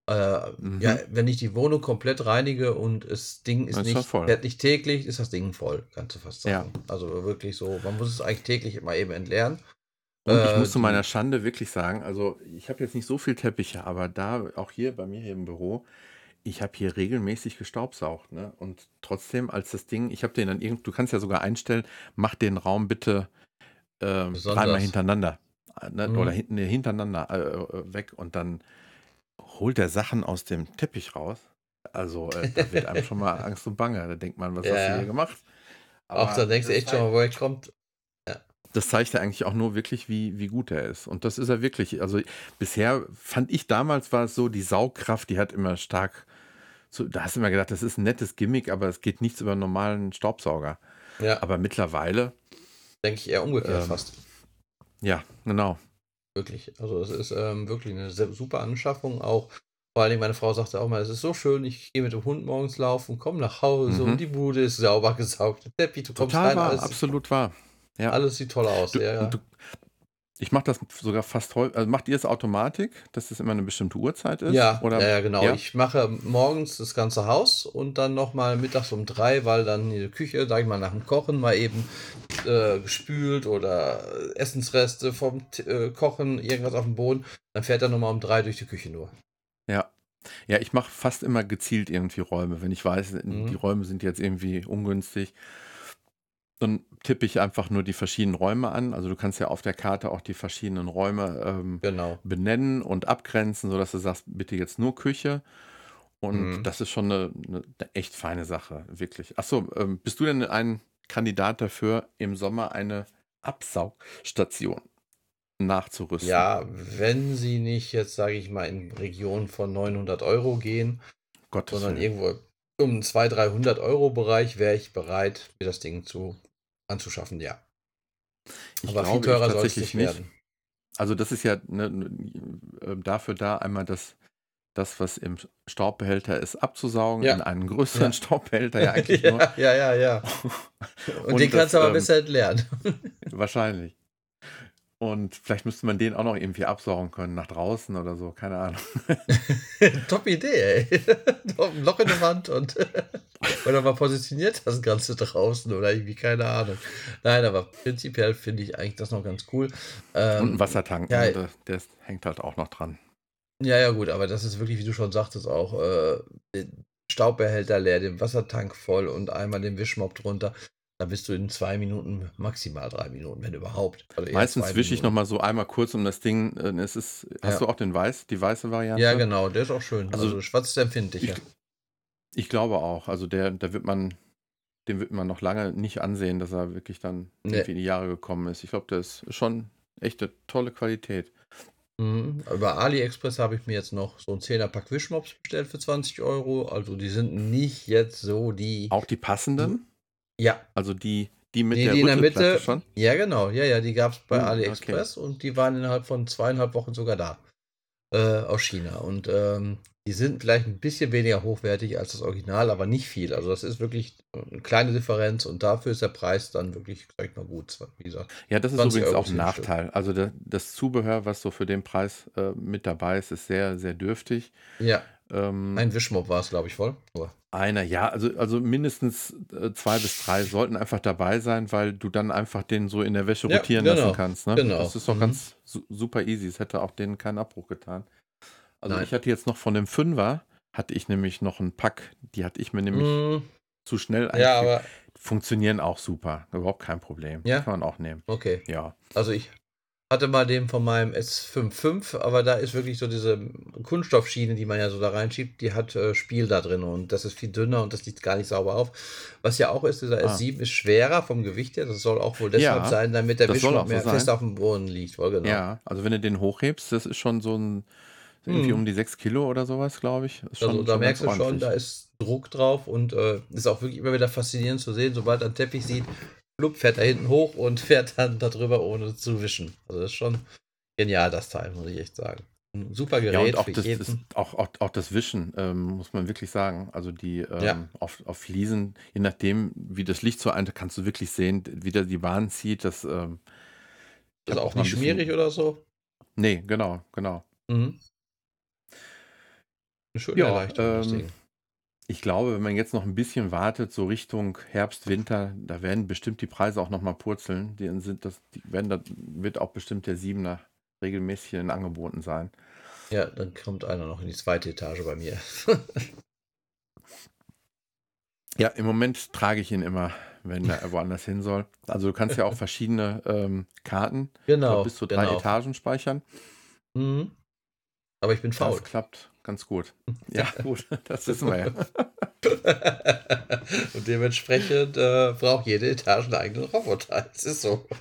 Äh, ja, mhm, wenn ich die Wohnung komplett reinige und das Ding ist dann ist das nicht, voll. fährt nicht täglich, ist das Ding voll, kannst du fast Ja. sagen. Also wirklich so, man muss es eigentlich täglich mal eben entleeren. Und ich Äh, muss zu meiner Schande wirklich sagen, also ich habe jetzt nicht so viel Teppiche, aber da, auch hier bei mir hier im Büro, ich habe hier regelmäßig gestaubsaugt, ne? Und trotzdem, als das Ding, ich habe den dann irgend, du kannst ja sogar einstellen, mach den Raum bitte ähm, dreimal hintereinander, äh, ne? oder Mhm. hinten nee, hintereinander äh, äh, weg und dann holt er Sachen aus dem Teppich raus. Also äh, da wird einem schon mal Angst und Bange. Da denkt man, was hast du hier Ja, gemacht? auch da Aber denkst du echt schon mal, woher kommt. Das zeigt ja eigentlich auch nur wirklich, wie, wie gut er ist. Und das ist er wirklich. Also bisher fand ich damals war es so, die Saugkraft, die hat immer stark, so, da hast du immer gedacht, das ist ein nettes Gimmick, aber es geht nichts über einen normalen Staubsauger. Ja, Aber mittlerweile, denke ich eher umgekehrt ähm, fast. ja, genau. Wirklich. Also es ist ähm, wirklich eine super Anschaffung. Auch vor allen Dingen meine Frau sagte auch mal, es ist so schön, ich gehe mit dem Hund morgens laufen, komme nach Hause und Mhm. die Bude ist sauber gesaugt. Der Teppich, du kommst Total rein, wahr, absolut wahr. Ja. alles sieht toll aus. Du, Ja, du, ich mache das sogar fast häufig. Also macht ihr es Automatik, dass es immer eine bestimmte Uhrzeit ist? Ja, Oder ja, genau. ja? Ich mache morgens das ganze Haus und dann nochmal mittags um drei, weil dann die Küche, sag ich mal, nach dem Kochen mal eben äh, gespült oder Essensreste vom äh, Kochen, irgendwas auf dem Boden. Dann fährt er nochmal um drei durch die Küche nur. Ja. Ja, ich mache fast immer gezielt irgendwie Räume. Wenn ich weiß, die Mhm. Räume sind jetzt irgendwie ungünstig, dann tippe ich einfach nur die verschiedenen Räume an. Also du kannst ja auf der Karte auch die verschiedenen Räume ähm, Genau. benennen und abgrenzen, sodass du sagst, bitte jetzt nur Küche. Und Mhm. das ist schon eine, eine, echt feine Sache, wirklich. Achso, ähm, bist du denn ein Kandidat dafür, im Sommer eine Absaugstation nachzurüsten? Ja, wenn sie nicht jetzt, sage ich mal, in Regionen von 900 Euro gehen, Gottes sondern Willen. irgendwo um 200, 300 Euro Bereich, wäre ich bereit, mir das Ding zu anzuschaffen, ja. Ich Aber viel glaube ich teurer soll es tatsächlich nicht nicht. werden. Also das ist ja ne, äh, dafür da, einmal das, das, was im Staubbehälter ist, abzusaugen, in Ja, einen größeren ja. Staubbehälter ja eigentlich nur. ja, ja, ja, ja. Und, Und den das, kannst du aber ähm, besser entleeren. wahrscheinlich. Und vielleicht müsste man den auch noch irgendwie absaugen können, nach draußen oder so, keine Ahnung. Top Idee, ey. Ein Loch in der Wand und oder man positioniert das Ganze draußen oder irgendwie, keine Ahnung. Nein, aber prinzipiell finde ich eigentlich das noch ganz cool. Und ein Ähm, Wassertank, ja, ne, der, der ist- hängt halt auch noch dran. ja, ja, gut, aber das ist wirklich, wie du schon sagtest, auch äh, den Staubbehälter leer, den Wassertank voll und einmal den Wischmopp drunter. Da bist du in zwei Minuten, maximal drei Minuten, wenn überhaupt. Also Meistens wische ich Minuten. noch mal so einmal kurz um das Ding. äh, Es ist, hast Ja. du auch den weiß, die weiße Variante? Ja, genau, der ist auch schön. Also, Also, schwarz ist empfindlicher. Ich, ich glaube auch. Also der, da wird man, dem wird man noch lange nicht ansehen, dass er wirklich dann Nee. irgendwie in die Jahre gekommen ist. Ich glaube, das ist schon echt eine tolle Qualität. Mhm. Über AliExpress habe ich mir jetzt noch so ein 10er-Pack Wischmops bestellt für 20 Euro. Also die sind nicht jetzt so die. Auch die passenden, Ja, also die, die mit die, der die in der Mitte. schon. Ja, genau. Ja, ja, die gab es bei okay. AliExpress und die waren innerhalb von zweieinhalb Wochen sogar da. äh, aus China. Und ähm, die sind vielleicht ein bisschen weniger hochwertig als das Original, aber nicht viel. Also das ist wirklich eine kleine Differenz und dafür ist der Preis dann wirklich, sag ich mal, gut. Wie gesagt, Ja, das ist 20 übrigens Euro auch ein. Nachteil. Also da, das Zubehör, was so für den Preis äh, mit dabei ist, ist sehr, sehr dürftig. Ja, Ähm, ein Wischmob war es, glaube ich, voll. Aber, einer, ja, also, also mindestens äh, zwei bis drei sollten einfach dabei sein, weil du dann einfach den so in der Wäsche Ja, rotieren genau, lassen kannst. Ne? genau. Das ist doch Mhm. ganz su super easy. Es hätte auch denen keinen Abbruch getan. Also Nein. ich hatte jetzt noch von dem Fünfer, hatte ich nämlich noch einen Pack, die hatte ich mir nämlich Mm, zu schnell ja, aber Funktionieren auch super, überhaupt kein Problem. Ja? Kann man auch nehmen. okay. Ja. Also ich hatte mal den von meinem S55, aber da ist wirklich so diese Kunststoffschiene, die man ja so da reinschiebt, die hat äh, Spiel da drin und das ist viel dünner und das liegt gar nicht sauber auf. Was ja auch ist, dieser Ah. S7 ist schwerer vom Gewicht her, das soll auch wohl deshalb Ja, sein, damit der auch so mehr sein. fest auf dem Boden liegt. Wohl genau. Ja, also wenn du den hochhebst, das ist schon so ein, irgendwie Hm. um die sechs Kilo oder sowas, glaube ich. Ist schon, Also da schon merkst du schon, da ist Druck drauf und äh, ist auch wirklich immer wieder faszinierend zu sehen, sobald einen Teppich sieht, plupp, fährt er hinten hoch und fährt dann darüber, ohne zu wischen. Also das ist schon genial, das Teil, muss ich echt sagen. Ein super Gerät Ja, und auch das, das, auch, auch, auch das Wischen, ähm, muss man wirklich sagen. Also die ähm, Ja. auf, auf Fliesen, je nachdem, wie das Licht so ein, kannst du wirklich sehen, wie der die Bahn zieht. Das, ähm, ist auch nicht ein bisschen- schmierig oder so. Nee, genau, genau. Mhm. Eine schöne Ja, Erleichterung. Ich glaube, wenn man jetzt noch ein bisschen wartet, so Richtung Herbst, Winter, da werden bestimmt die Preise auch nochmal purzeln. Die sind das, die werden, da wird auch bestimmt der Siebener regelmäßig in Angeboten sein. Ja, dann kommt einer noch in die zweite Etage bei mir. Ja, im Moment trage ich ihn immer, wenn er woanders hin soll. Also du kannst ja auch verschiedene ähm, Karten genau. bis zu drei genau. Etagen speichern. Mhm. Aber ich bin faul. Das klappt ganz gut. Ja, gut, das wissen wir ja. Und dementsprechend äh, braucht jede Etage einen eigenen Roboter. Es ist so.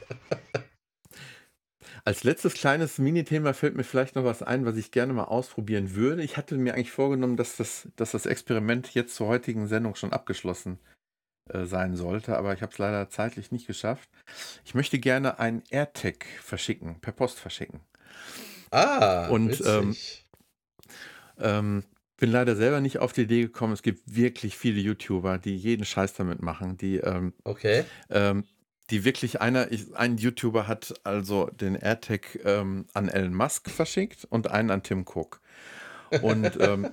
Als letztes kleines Minithema fällt mir vielleicht noch was ein, was ich gerne mal ausprobieren würde. Ich hatte mir eigentlich vorgenommen, dass das, dass das Experiment jetzt zur heutigen Sendung schon abgeschlossen äh, sein sollte, aber ich habe es leider zeitlich nicht geschafft. Ich möchte gerne einen AirTag verschicken, per Post verschicken. Ah, Und, witzig. ähm, Ähm, bin leider selber nicht auf die Idee gekommen. Es gibt wirklich viele YouTuber, die jeden Scheiß damit machen, die ähm, okay. ähm, die wirklich einer, ich, ein YouTuber hat also den AirTag ähm, an Elon Musk verschickt und einen an Tim Cook. Und, ähm,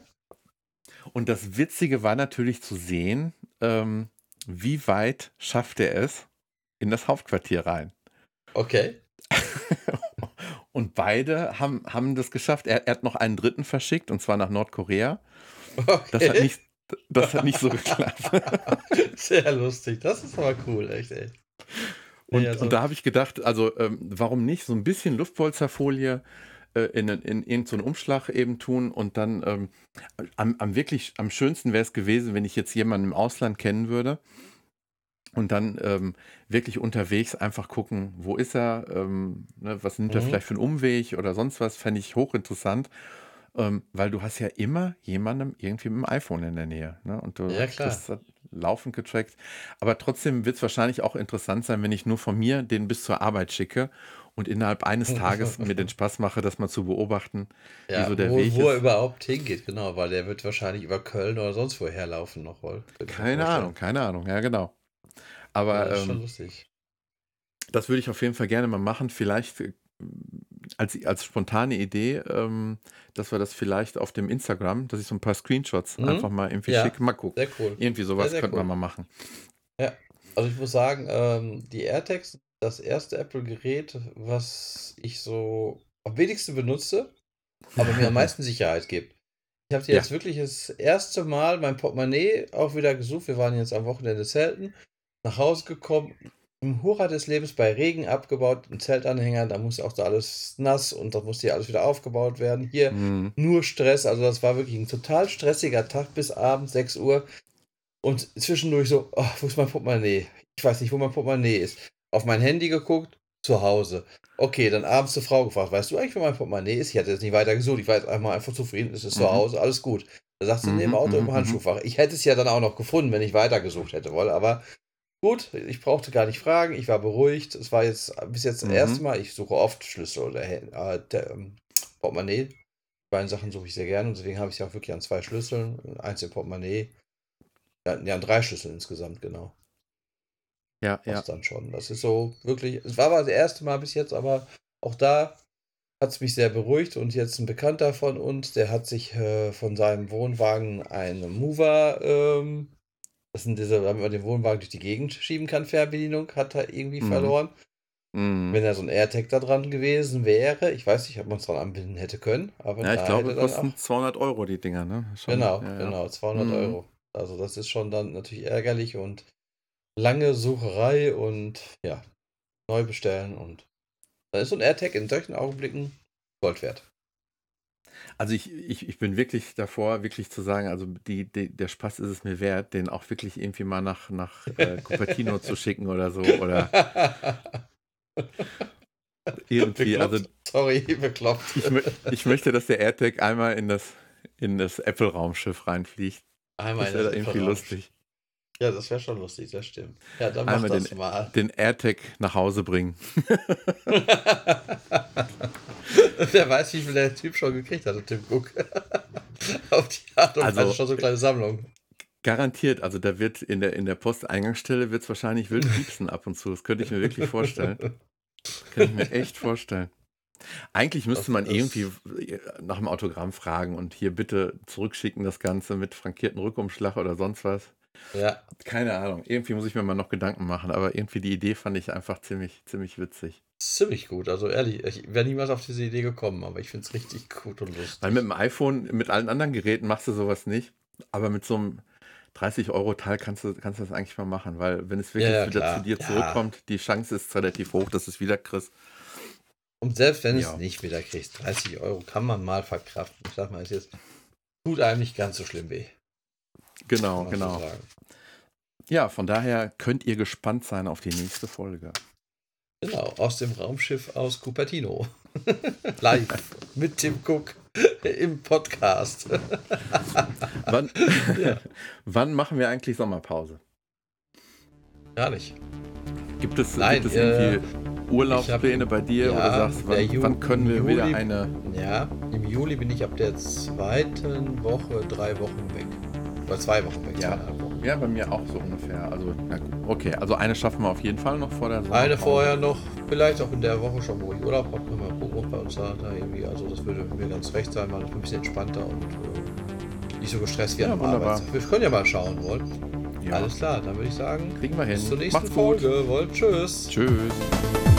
und das Witzige war natürlich zu sehen, ähm, wie weit schafft er es in das Hauptquartier rein. Okay. Und beide haben, haben das geschafft. Er, er hat noch einen dritten verschickt, und zwar nach Nordkorea. okay. Das hat nicht, das hat nicht so geklappt. Sehr lustig. Das ist aber cool, echt, ey. Und, Ja, so- und da habe ich gedacht, also ähm, warum nicht so ein bisschen Luftpolsterfolie äh, in, in, in irgendeinen Umschlag eben tun und dann ähm, am, am wirklich am schönsten wäre es gewesen, wenn ich jetzt jemanden im Ausland kennen würde und dann ähm, wirklich unterwegs einfach gucken, wo ist er, ähm, ne, was nimmt er Mhm. vielleicht für einen Umweg oder sonst was, fände ich hochinteressant. Ähm, weil du hast ja immer jemandem irgendwie mit dem iPhone in der Nähe. Ne? Und du Ja, hast klar. das laufend getrackt. Aber trotzdem wird es wahrscheinlich auch interessant sein, wenn ich nur von mir den bis zur Arbeit schicke und innerhalb eines Tages mir den Spaß mache, das mal zu beobachten. Ja, so der wo, Weg wo er überhaupt hingeht, genau, weil der wird wahrscheinlich über Köln oder sonst woher laufen noch wohl. Keine. Ahnung, keine Ahnung, ja genau. Ja, Aber das ist schon ähm, lustig. das würde ich auf jeden Fall gerne mal machen. Vielleicht als, als spontane Idee, ähm, dass wir das vielleicht auf dem Instagram, dass ich so ein paar Screenshots Mhm. einfach mal irgendwie Ja. schicke. Mal gucken. Sehr cool. Irgendwie sowas sehr könnten wir cool. mal machen. Also ich muss sagen, ähm, die AirTags, das erste Apple-Gerät, was ich so am wenigsten benutze, aber mir am meisten Sicherheit gibt. Ich habe die Ja. jetzt wirklich das erste Mal mein Portemonnaie auch wieder gesucht. Wir waren jetzt am Wochenende zelten, nach Hause gekommen, im Hurra des Lebens bei Regen abgebaut, ein Zeltanhänger, da musste auch da alles nass und da musste hier alles wieder aufgebaut werden. Hier Mhm. nur Stress. Also das war wirklich ein total stressiger Tag bis abends 6 Uhr. Und zwischendurch so, oh, wo ist mein Portemonnaie? Ich weiß nicht, wo mein Portemonnaie ist. Auf mein Handy geguckt, zu Hause. Okay, dann abends zur Frau gefragt, weißt du eigentlich, wo mein Portemonnaie ist? Ich hatte jetzt nicht weiter gesucht, ich war jetzt einmal einfach zufrieden, es ist zu Mhm. Hause, alles gut. Da sagst du, Mhm, neben Auto mhm, im Handschuhfach. Ich hätte es ja dann auch noch gefunden, wenn ich weitergesucht hätte wollen, aber gut, ich brauchte gar nicht fragen, ich war beruhigt. Es war jetzt bis jetzt das Mhm. erste Mal, ich suche oft Schlüssel oder äh, der, ähm, Portemonnaie. beiden Sachen suche ich sehr gerne und deswegen habe ich sie auch wirklich an zwei Schlüsseln. Eins im Portemonnaie. Ja, ja, an drei Schlüsseln insgesamt, genau. Ja, ja. dann schon. Das ist so wirklich. Es war aber das erste Mal bis jetzt, aber auch da hat es mich sehr beruhigt und jetzt ein Bekannter von uns, der hat sich äh, von seinem Wohnwagen einen Mover, ähm, das sind diese, damit man den Wohnwagen durch die Gegend schieben kann, Fernbedienung, hat er irgendwie Mhm. verloren. Mhm. Wenn da so ein AirTag da dran gewesen wäre, ich weiß nicht, ob man es dran anbinden hätte können, aber Ja, ich glaube, dann kosten 200 Euro die Dinger, ne? Schon, Genau, ja, ja. genau, 200 Mhm. Euro. Also das ist schon dann natürlich ärgerlich und lange Sucherei und ja, neu bestellen und dann ist so ein AirTag in solchen Augenblicken Gold wert. Also ich, ich, ich bin wirklich davor, wirklich zu sagen, also die, die, der Spaß ist es mir wert, den auch wirklich irgendwie mal nach, nach äh, Cupertino zu schicken oder so. Oder irgendwie, also Sorry, bekloppt. ich, ich möchte, dass der AirTag einmal in das, in das Apple-Raumschiff reinfliegt. Einmal Das wäre das irgendwie lustig. Ja, das wäre schon lustig, das stimmt. Ja, dann mach Einmal das den- mal. Den AirTag nach Hause bringen. Wer weiß, wie viel der Typ schon gekriegt hat, Tim Cook. Auf die Art und Also- Weise schon so eine kleine Sammlung. Garantiert, also da wird in der, in der Posteingangsstelle wird es wahrscheinlich wild piepsen ab und zu. Das könnte ich mir wirklich vorstellen. Kann ich mir echt vorstellen. Eigentlich müsste Das man irgendwie nach dem Autogramm fragen und hier bitte zurückschicken das Ganze mit frankierten Rückumschlag oder sonst was. Ja, Keine Ahnung. Irgendwie muss ich mir mal noch Gedanken machen, aber irgendwie die Idee fand ich einfach ziemlich, ziemlich witzig. ziemlich gut. Also ehrlich, ich wäre niemals auf diese Idee gekommen, aber ich finde es richtig gut und lustig. Weil mit dem iPhone, mit allen anderen Geräten machst du sowas nicht, aber mit so einem 30-Euro-Teil kannst du, kannst du das eigentlich mal machen, weil wenn es wirklich Ja, wieder klar. zu dir Ja. zurückkommt, die Chance ist relativ hoch, dass es wieder kriegst. Und selbst wenn Ja. es nicht wieder kriegst, 30 Euro kann man mal verkraften. Ich sag mal, es jetzt tut einem nicht ganz so schlimm weh. Genau, genau. so. Ja, von daher könnt ihr gespannt sein auf die nächste Folge. Genau, aus dem Raumschiff aus Cupertino. Live mit Tim Cook im Podcast. Wann, Ja. wann machen wir eigentlich Sommerpause? Gar nicht. Gibt es, Nein, gibt es äh, irgendwie Urlaubspläne bei dir ja, oder sagst, wann, wann können wir Juli- wieder eine. Ja, im Juli bin ich ab der zweiten Woche drei Wochen weg. Oder zwei Wochen weg, Ja. zweieinhalb Wochen. Ja, bei mir auch so ungefähr. Also, na gut. Okay, also eine schaffen wir auf jeden Fall noch vor der Sommerpause. Eine vorher noch, vielleicht auch in der Woche schon, wo ich Urlaub habe, können wir mal gucken, bei uns da, da irgendwie, also das würde mir ganz recht sein, mal ein bisschen entspannter und äh, nicht so gestresst wie Ja, am. Arbeitstag. Wir können ja mal schauen wollen. Ja, Alles klar, dann würde ich sagen, kriegen wir hin. bis zur nächsten Macht's gut. Folge. Wollt, tschüss. Tschüss.